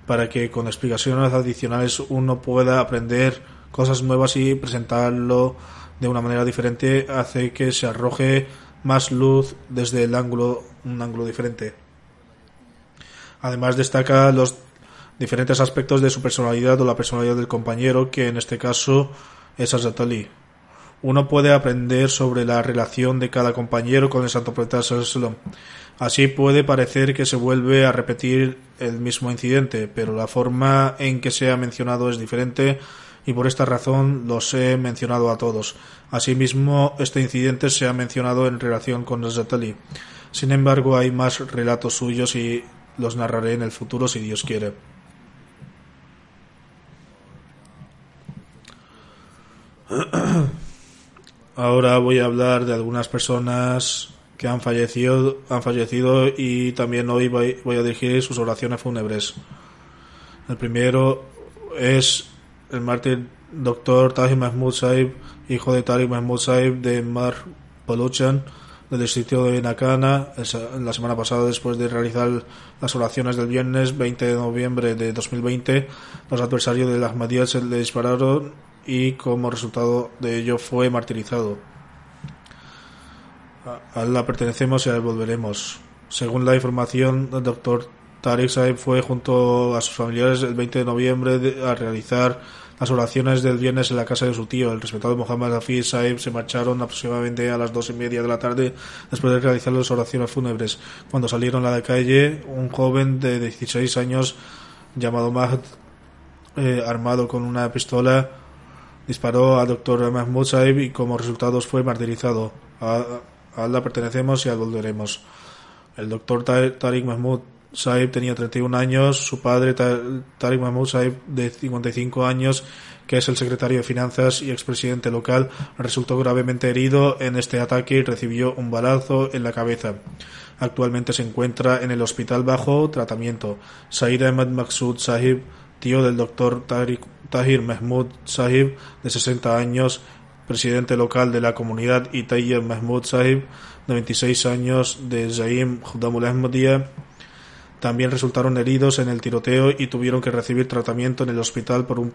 para que con explicaciones adicionales uno pueda aprender cosas nuevas y presentarlo de una manera diferente hace que se arroje más luz desde el ángulo, un ángulo diferente. Además destaca los diferentes aspectos de su personalidad o la personalidad del compañero, que en este caso es Azatali. Uno puede aprender sobre la relación de cada compañero con el Santo Profeta Así puede parecer que se vuelve a repetir el mismo incidente, pero la forma en que se ha mencionado es diferente y por esta razón los he mencionado a todos. Asimismo, este incidente se ha mencionado en relación con Azatali. Sin embargo, hay más relatos suyos y los narraré en el futuro si Dios quiere. Ahora voy a hablar de algunas personas que han fallecido, han fallecido y también hoy voy a dirigir sus oraciones fúnebres. El primero es el mártir doctor Tahir Mahmoud Saib, hijo de Tariq Mahmoud Saib de Mar Poluchan, del distrito de Nakana, la semana pasada, después de realizar las oraciones del viernes 20 de noviembre de 2020, los adversarios de la Ahmadiyya se le dispararon y como resultado de ello fue martirizado. A Allah pertenecemos y a él volveremos. Según la información, el doctor Tariq Saib fue junto a sus familiares el 20 de noviembre a realizar las oraciones del viernes en la casa de su tío, el respetado Muhammad Hafiz Saib, se marcharon aproximadamente a las dos y media de la tarde después de realizar las oraciones fúnebres. Cuando salieron a la calle, un joven de 16 años llamado Mahd, eh, armado con una pistola, disparó al doctor Mahmoud Saib y como resultado fue martirizado. A, a Allah pertenecemos y a volveremos. El doctor Tariq Mahmoud Saib tenía 31 años, su padre Tariq Mahmoud Saib de 55 años, que es el secretario de Finanzas y expresidente local, resultó gravemente herido en este ataque y recibió un balazo en la cabeza. Actualmente se encuentra en el hospital bajo tratamiento. Said Ahmad Maksud Sahib, tío del doctor Tahir Mahmoud Sahib, de 60 años, presidente local de la comunidad, y Tayyib Mahmoud Sahib, de 26 años, de Zaim Khudamul Ahmadiyya, también resultaron heridos en el tiroteo y tuvieron que recibir tratamiento en el hospital por un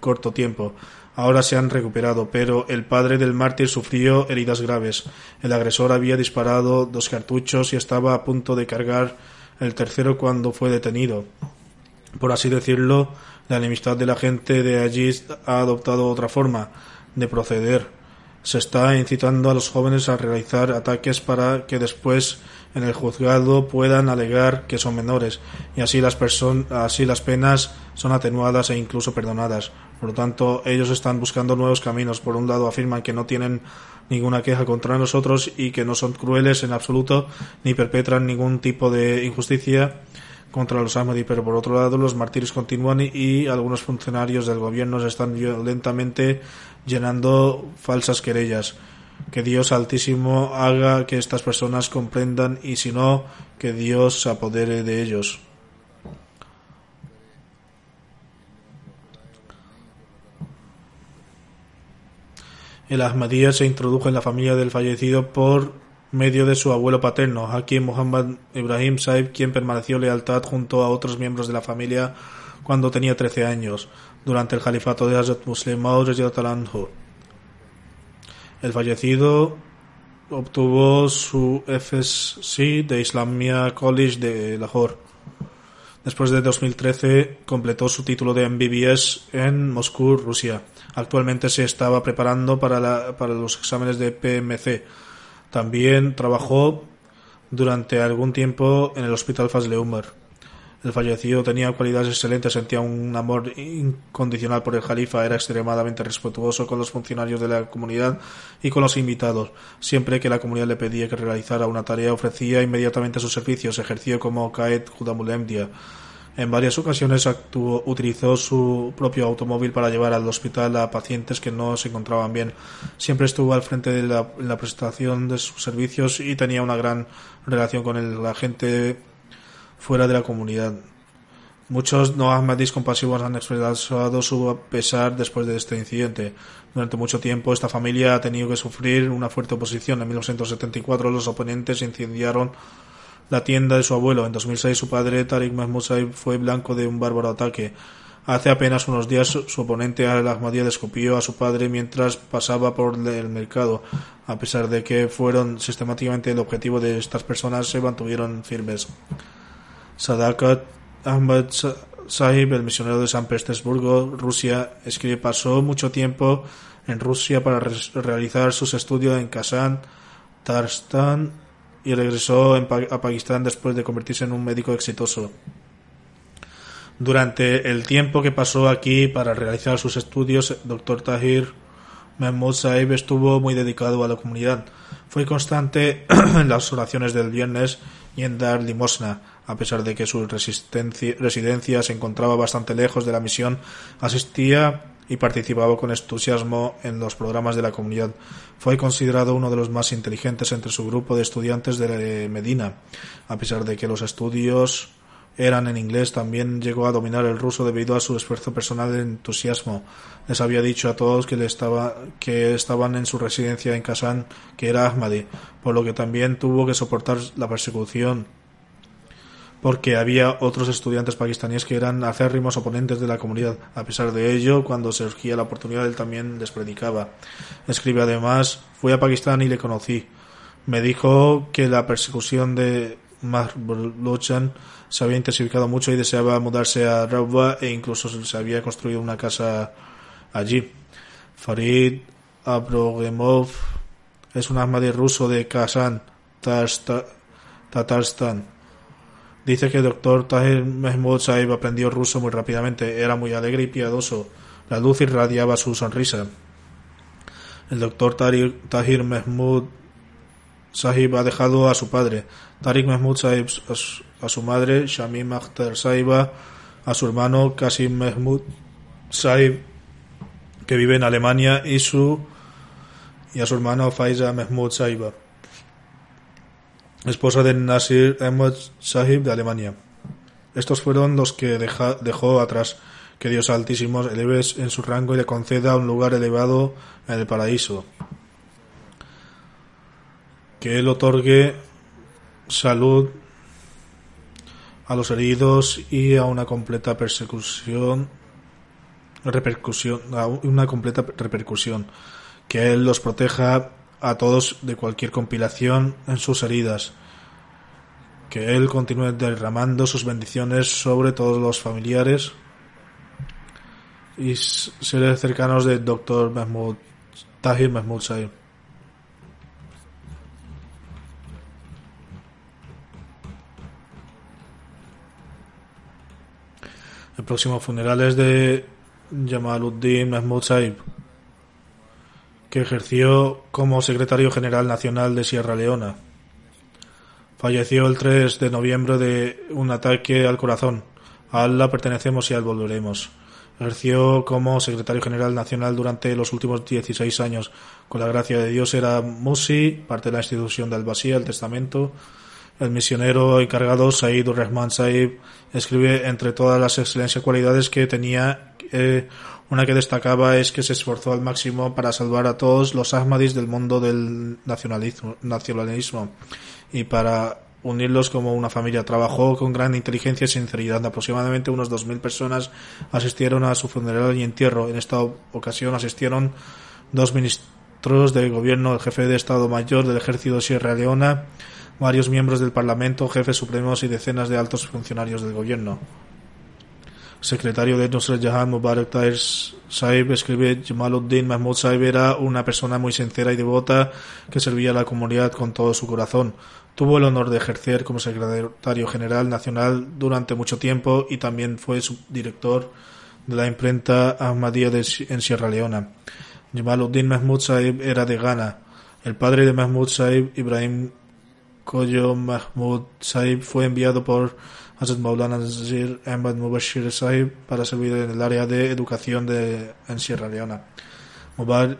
corto tiempo. Ahora se han recuperado, pero el padre del mártir sufrió heridas graves. El agresor había disparado dos cartuchos y estaba a punto de cargar el tercero cuando fue detenido. Por así decirlo, la enemistad de la gente de allí ha adoptado otra forma de proceder. Se está incitando a los jóvenes a realizar ataques para que después en el juzgado puedan alegar que son menores y así las, así las penas son atenuadas e incluso perdonadas. Por lo tanto, ellos están buscando nuevos caminos. Por un lado, afirman que no tienen ninguna queja contra nosotros y que no son crueles en absoluto ni perpetran ningún tipo de injusticia contra los Ahmadi, pero por otro lado los martirios continúan y, algunos funcionarios del gobierno se están violentamente llenando falsas querellas que Dios Altísimo haga que estas personas comprendan y si no, que Dios se apodere de ellos. El Ahmadiyya se introdujo en la familia del fallecido por medio de su abuelo paterno, Hakim Muhammad Ibrahim Saib, quien permaneció lealtad junto a otros miembros de la familia cuando tenía 13 años, durante el califato de Hazrat Muslim Maud el fallecido obtuvo su FSC de Islamia College de Lahore. Después de 2013 completó su título de MBBS en Moscú, Rusia. Actualmente se estaba preparando para, para los exámenes de PMC. También trabajó durante algún tiempo en el Hospital Fazle Umar. El fallecido tenía cualidades excelentes, sentía un amor incondicional por el Jalifa, era extremadamente respetuoso con los funcionarios de la comunidad y con los invitados. Siempre que la comunidad le pedía que realizara una tarea, ofrecía inmediatamente sus servicios, ejerció como Kaed Judamulemdia. En varias ocasiones actuó, utilizó su propio automóvil para llevar al hospital a pacientes que no se encontraban bien. Siempre estuvo al frente de la, prestación de sus servicios y tenía una gran relación con la gente fuera de la comunidad. Muchos no ahmadis compasivos han expresado su pesar después de este incidente. Durante mucho tiempo esta familia ha tenido que sufrir una fuerte oposición. En 1974 los oponentes incendiaron la tienda de su abuelo. En 2006 su padre Tariq Mahmoud fue blanco de un bárbaro ataque. Hace apenas unos días su oponente al Ahmadiyya descupió a su padre mientras pasaba por el mercado. A pesar de que fueron sistemáticamente el objetivo de estas personas, se mantuvieron firmes. Sadakat Ahmad Sahib, el misionero de San Petersburgo, Rusia, escribe pasó mucho tiempo en Rusia para realizar sus estudios en Kazán, Tarstan y regresó a Pakistán después de convertirse en un médico exitoso. Durante el tiempo que pasó aquí para realizar sus estudios, Dr. Tahir Mahmoud Sahib estuvo muy dedicado a la comunidad. Fue constante en las oraciones del viernes y en dar limosna a pesar de que su residencia se encontraba bastante lejos de la misión, asistía y participaba con entusiasmo en los programas de la comunidad. Fue considerado uno de los más inteligentes entre su grupo de estudiantes de Medina. A pesar de que los estudios eran en inglés, también llegó a dominar el ruso debido a su esfuerzo personal de entusiasmo. Les había dicho a todos que, le estaba, que estaban en su residencia en Kazán que era Ahmadi, por lo que también tuvo que soportar la persecución porque había otros estudiantes pakistaníes que eran acérrimos oponentes de la comunidad. A pesar de ello, cuando surgía la oportunidad, él también les predicaba. Escribe además, fui a Pakistán y le conocí. Me dijo que la persecución de Mahbulochan se había intensificado mucho y deseaba mudarse a Rabwa e incluso se había construido una casa allí. Farid Abrogemov es un Ahmadi ruso de Kazán, Tatarstan Dice que el doctor Tahir Mahmoud Saib aprendió ruso muy rápidamente, era muy alegre y piadoso. La luz irradiaba su sonrisa. El doctor Tahir Mahmoud Sahib ha dejado a su padre, Tariq Mahmoud Sahib, a su madre, Shamim Akhtar Saiba, a su hermano Kasim Mahmoud Sahib, que vive en Alemania, y a su hermano Faiza Mahmoud Saiba esposa de Nasir Ahmad Sahib de Alemania. Estos fueron los que dejó atrás. Que Dios Altísimo eleve en su rango y le conceda un lugar elevado en el paraíso. Que Él otorgue salud a los heridos y a una completa persecución repercusión a una completa repercusión que él los proteja a todos de cualquier compilación en sus heridas. Que Él continúe derramando sus bendiciones sobre todos los familiares y seres cercanos del Dr. Mahmoud, Tahir Mahmoud Saib. El próximo funeral es de Jamaluddin Mahmoud Saib ejerció como secretario general nacional de Sierra Leona. Falleció el 3 de noviembre de un ataque al corazón. A Allah pertenecemos y al volveremos. Ejerció como secretario general nacional durante los últimos 16 años. Con la gracia de Dios era Musi, parte de la institución de Al-Basía, el Testamento. El misionero encargado, Said Rahman Saib, escribe entre todas las excelentes cualidades que tenía eh, una que destacaba es que se esforzó al máximo para salvar a todos los Ahmadis del mundo del nacionalismo, y para unirlos como una familia. Trabajó con gran inteligencia y sinceridad. Aproximadamente unos 2.000 personas asistieron a su funeral y entierro. En esta ocasión asistieron dos ministros del gobierno, el jefe de Estado Mayor del Ejército de Sierra Leona, varios miembros del Parlamento, jefes supremos y decenas de altos funcionarios del gobierno secretario de Nusrat Jahan Mubarak Tahir Saib, escribe Jamaluddin Mahmud Saib era una persona muy sincera y devota que servía a la comunidad con todo su corazón. Tuvo el honor de ejercer como secretario general nacional durante mucho tiempo y también fue subdirector de la imprenta Ahmadiyya en Sierra Leona. Jamaluddin Mahmud Saib era de Ghana. El padre de Mahmud Saib, Ibrahim Koyo Mahmud Saib, fue enviado por Hazrat Maulana Nazir Ahmad Mubashir Sahib para servir en el área de educación de, en Sierra Leona. Mubarak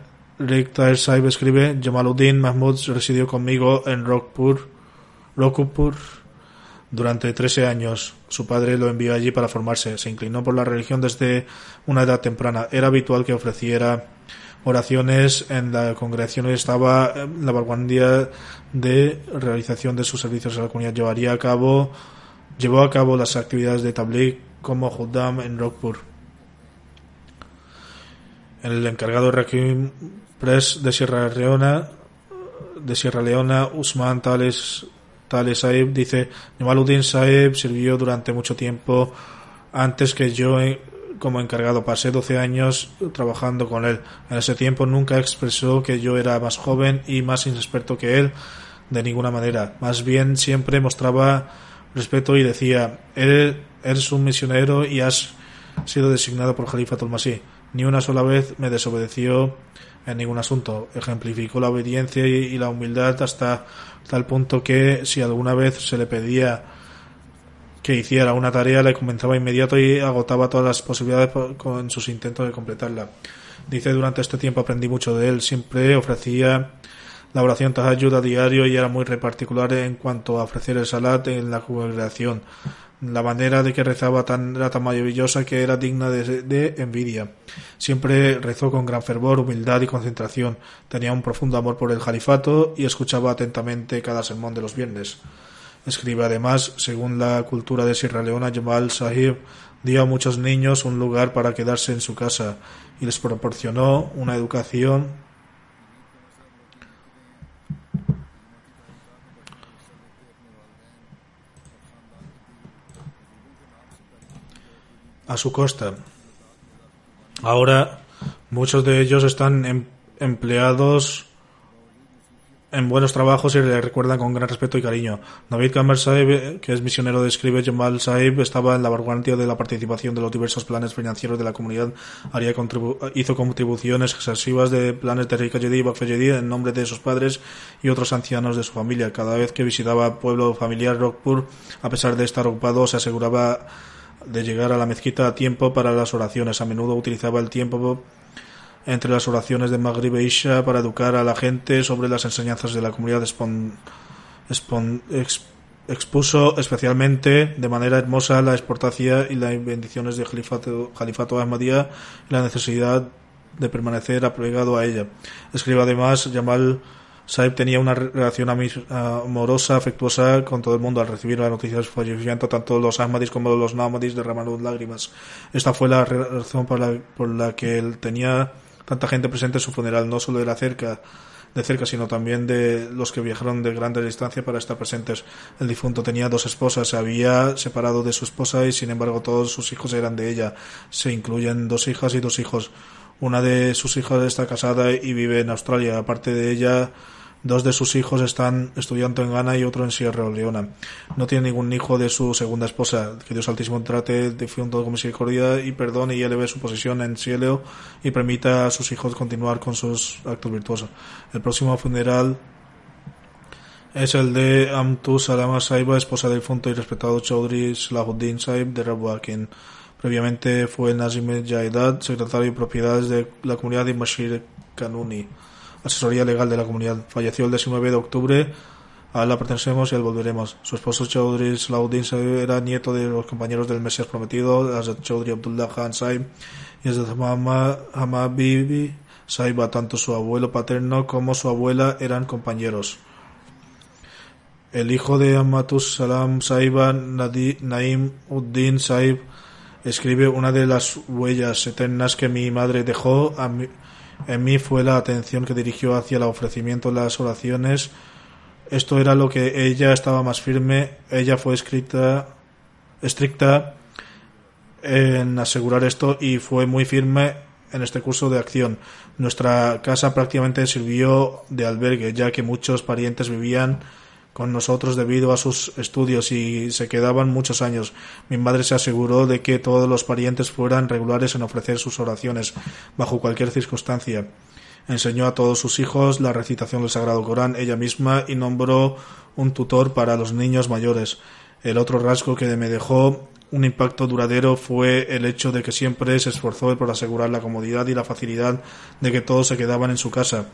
Tahir Sahib escribe, Jamaluddin Mahmud residió conmigo en Rockpur, Rockpur durante 13 años. Su padre lo envió allí para formarse. Se inclinó por la religión desde una edad temprana. Era habitual que ofreciera oraciones en la congregación y estaba en la vanguardia de realización de sus servicios a la comunidad. Llevaría a cabo Llevó a cabo las actividades de Tabligh como Huddam en Rockpur. El encargado de Rakim Press de Sierra Leona, de Sierra Leona, Usman Tales, Tales Saib, dice, Jamaluddin Saib sirvió durante mucho tiempo antes que yo como encargado. Pasé 12 años trabajando con él. En ese tiempo nunca expresó que yo era más joven y más inexperto que él de ninguna manera. Más bien siempre mostraba respeto y decía, eres un misionero y has sido designado por Jalifa Masih. Ni una sola vez me desobedeció en ningún asunto. Ejemplificó la obediencia y, la humildad hasta tal punto que si alguna vez se le pedía que hiciera una tarea le comenzaba inmediato y agotaba todas las posibilidades con sus intentos de completarla. Dice, durante este tiempo aprendí mucho de él. Siempre ofrecía la oración ayuda a diario y era muy particular en cuanto a ofrecer el salat en la congregación. La manera de que rezaba tan, era tan maravillosa que era digna de, de, envidia. Siempre rezó con gran fervor, humildad y concentración. Tenía un profundo amor por el califato y escuchaba atentamente cada sermón de los viernes. Escribe además, según la cultura de Sierra Leona, Jamal Sahib dio a muchos niños un lugar para quedarse en su casa y les proporcionó una educación a su costa. Ahora muchos de ellos están em, empleados en buenos trabajos y le recuerdan con gran respeto y cariño. David Kamar Saib, que es misionero de Escribe, Jamal Saib estaba en la vanguardia de la participación de los diversos planes financieros de la comunidad, haría hizo contribuciones excesivas de planes de Rika Yedi y en nombre de sus padres y otros ancianos de su familia. Cada vez que visitaba pueblo familiar Rockpur, a pesar de estar ocupado, se aseguraba de llegar a la mezquita a tiempo para las oraciones. A menudo utilizaba el tiempo entre las oraciones de Maghrib e Isha para educar a la gente sobre las enseñanzas de la comunidad. expuso especialmente de manera hermosa la exportación y las bendiciones del Califato, Califato Ahmadiyya y la necesidad de permanecer apegado a ella. Escribe además Jamal Saib tenía una relación amorosa, afectuosa con todo el mundo al recibir la noticia de su fallecimiento, tanto los Ahmadis como los Namadis derramaron lágrimas. Esta fue la razón por la, que él tenía tanta gente presente en su funeral, no solo de la cerca, de cerca, sino también de los que viajaron de grande distancia para estar presentes. El difunto tenía dos esposas, se había separado de su esposa y sin embargo todos sus hijos eran de ella. Se incluyen dos hijas y dos hijos. Una de sus hijas está casada y vive en Australia. Aparte de ella, Dos de sus hijos están estudiando en Ghana y otro en Sierra Leona. No tiene ningún hijo de su segunda esposa. Que Dios Altísimo trate de todo con misericordia y perdone y eleve su posición en cielo y permita a sus hijos continuar con sus actos virtuosos. El próximo funeral es el de Amtu Salama Saiba, esposa del difunto y respetado Chaudhry Salahuddin Saib de Rabwa, quien previamente fue Nazim Jaidad, secretario de propiedades de la comunidad de Mashir Kanuni asesoría legal de la comunidad. Falleció el 19 de octubre. A él la pertenecemos y él volveremos. Su esposo Chaudhry Salahuddin era nieto de los compañeros del Mesías prometido, Hazrat Chaudhry Abdullah Khan Saib y Hazrat Hamad Bibi Saiba. Tanto su abuelo paterno como su abuela eran compañeros. El hijo de Amatus Salam Saiba, Naim Uddin Saib, escribe una de las huellas eternas que mi madre dejó a mi, en mí fue la atención que dirigió hacia el ofrecimiento de las oraciones. Esto era lo que ella estaba más firme. Ella fue escrita, estricta en asegurar esto y fue muy firme en este curso de acción. Nuestra casa prácticamente sirvió de albergue, ya que muchos parientes vivían con nosotros debido a sus estudios y se quedaban muchos años. Mi madre se aseguró de que todos los parientes fueran regulares en ofrecer sus oraciones bajo cualquier circunstancia. Enseñó a todos sus hijos la recitación del Sagrado Corán ella misma y nombró un tutor para los niños mayores. El otro rasgo que me dejó un impacto duradero fue el hecho de que siempre se esforzó por asegurar la comodidad y la facilidad de que todos se quedaban en su casa.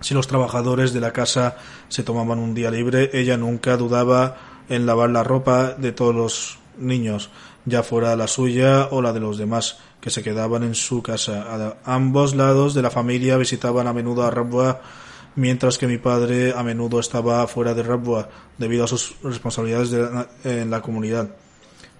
Si los trabajadores de la casa se tomaban un día libre, ella nunca dudaba en lavar la ropa de todos los niños, ya fuera la suya o la de los demás, que se quedaban en su casa. Ambos lados de la familia visitaban a menudo a Rabwa, mientras que mi padre a menudo estaba fuera de Rabwa debido a sus responsabilidades en la comunidad.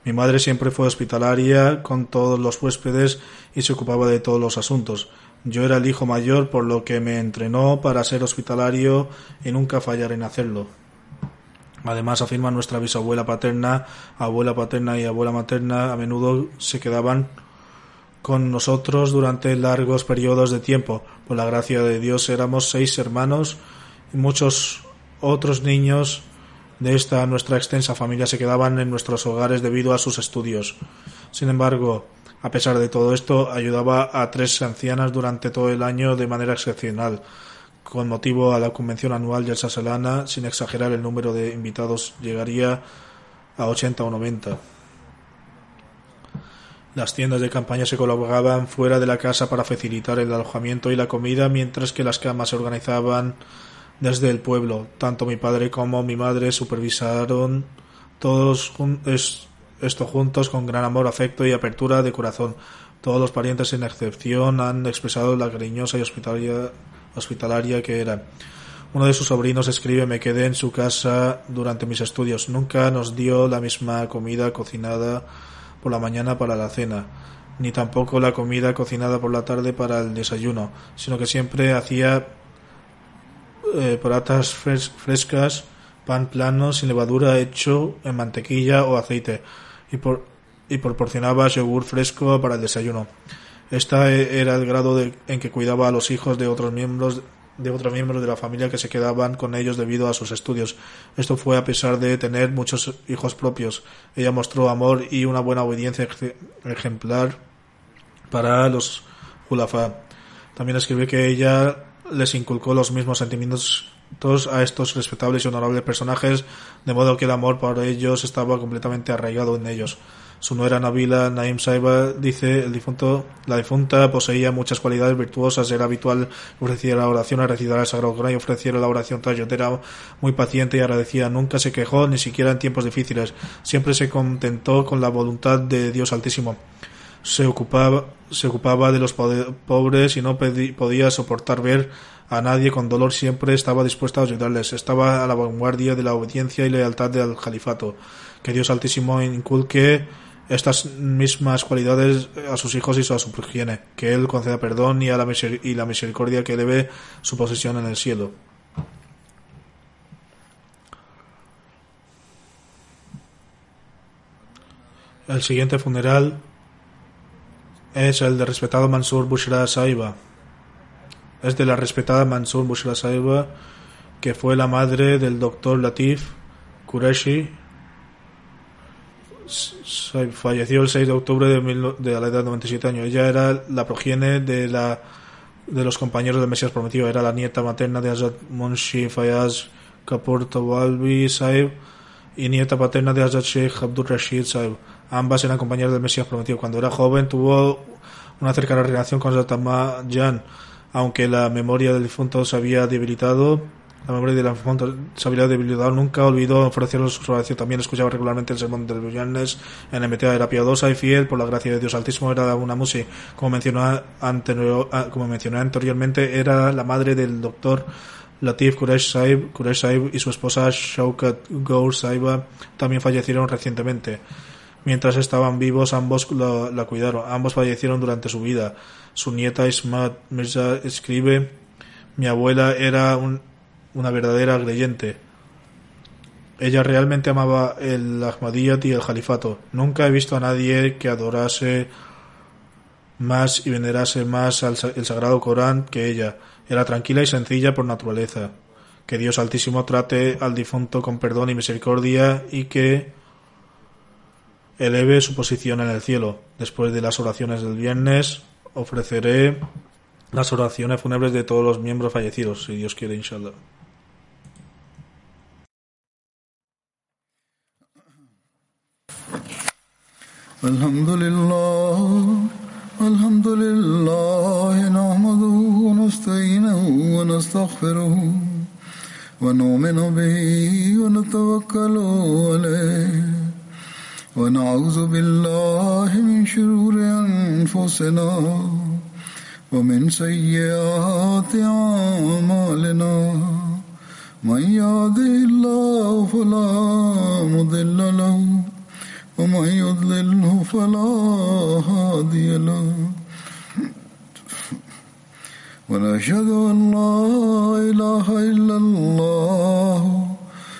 Mi madre siempre fue hospitalaria con todos los huéspedes y se ocupaba de todos los asuntos. Yo era el hijo mayor, por lo que me entrenó para ser hospitalario y nunca fallar en hacerlo. Además, afirma nuestra bisabuela paterna, abuela paterna y abuela materna, a menudo se quedaban con nosotros durante largos periodos de tiempo. Por la gracia de Dios éramos seis hermanos y muchos otros niños de esta nuestra extensa familia se quedaban en nuestros hogares debido a sus estudios. Sin embargo, a pesar de todo esto, ayudaba a tres ancianas durante todo el año de manera excepcional. Con motivo a la convención anual de Sasalana, sin exagerar el número de invitados, llegaría a 80 o 90. Las tiendas de campaña se colocaban fuera de la casa para facilitar el alojamiento y la comida, mientras que las camas se organizaban desde el pueblo. Tanto mi padre como mi madre supervisaron todos esto juntos con gran amor, afecto y apertura de corazón. Todos los parientes, sin excepción, han expresado la cariñosa y hospitalaria, hospitalaria que era. Uno de sus sobrinos escribe me quedé en su casa durante mis estudios. Nunca nos dio la misma comida cocinada por la mañana para la cena, ni tampoco la comida cocinada por la tarde para el desayuno, sino que siempre hacía eh, patatas frescas, pan plano sin levadura hecho en mantequilla o aceite y, por, y proporcionaba yogur fresco para el desayuno. Este era el grado de, en que cuidaba a los hijos de otros miembros de otros miembros de la familia que se quedaban con ellos debido a sus estudios. Esto fue a pesar de tener muchos hijos propios. Ella mostró amor y una buena obediencia ejemplar para los Julafá. También escribe que ella les inculcó los mismos sentimientos a estos respetables y honorables personajes, de modo que el amor por ellos estaba completamente arraigado en ellos. Su nuera Nabila Naim Saiba dice el difunto, la difunta poseía muchas cualidades virtuosas, era habitual ofrecía la oración, a recitar el Sagrado Corán y ofreciera la oración era muy paciente y agradecida, nunca se quejó ni siquiera en tiempos difíciles, siempre se contentó con la voluntad de Dios Altísimo. Se ocupaba, se ocupaba de los pobres y no podía soportar ver a nadie con dolor, siempre estaba dispuesta a ayudarles, estaba a la vanguardia de la obediencia y lealtad del califato. Que Dios Altísimo inculque estas mismas cualidades a sus hijos y a su progenie, que Él conceda perdón y, a la, y la misericordia que debe su posesión en el cielo. El siguiente funeral es el de respetado Mansur Bushra Saiba. Es de la respetada Mansur Bushra Saiba, que fue la madre del doctor Latif Qureshi falleció el 6 de octubre de, de la edad de 97 años. Ella era la progenie de la de los compañeros del Mesías Prometido. Era la nieta materna de Azad Munshi Fayaz Kapoor Tawalbi Saib y nieta paterna de Azad Sheikh Abdul Rashid Saib. Ambas eran compañeras del Mesías Prometido. Cuando era joven tuvo una cercana relación con Zatama Jan, aunque la memoria del difunto se había debilitado la memoria de la se había debilitado, nunca olvidó ofrecer su oración. También escuchaba regularmente el sermón del viernes en MTA. Era piadosa y fiel por la gracia de Dios Altísimo. Era una anterior, ah, como mencioné anteriormente, era la madre del doctor Latif Quresh Saib, Saib y su esposa Shaukat Gaur Saiba también fallecieron recientemente. Mientras estaban vivos, ambos la cuidaron. Ambos fallecieron durante su vida. Su nieta Ismat Mirza escribe: Mi abuela era un, una verdadera creyente. Ella realmente amaba el Ahmadiyyat y el Jalifato. Nunca he visto a nadie que adorase más y venerase más al, el Sagrado Corán que ella. Era tranquila y sencilla por naturaleza. Que Dios Altísimo trate al difunto con perdón y misericordia y que eleve su posición en el cielo. Después de las oraciones del viernes, ofreceré las oraciones fúnebres de todos los miembros fallecidos, si Dios quiere, inshallah. الحمد لله الحمد لله نحمده ونستعينه ونستغفره ونؤمن به ونتوكل عليه ونعوذ بالله من شرور أنفسنا ومن سيئات أعمالنا. من يهده الله فلا مضل له ومن يضلله فلا هادي له. ونشهد أن لا إله إلا الله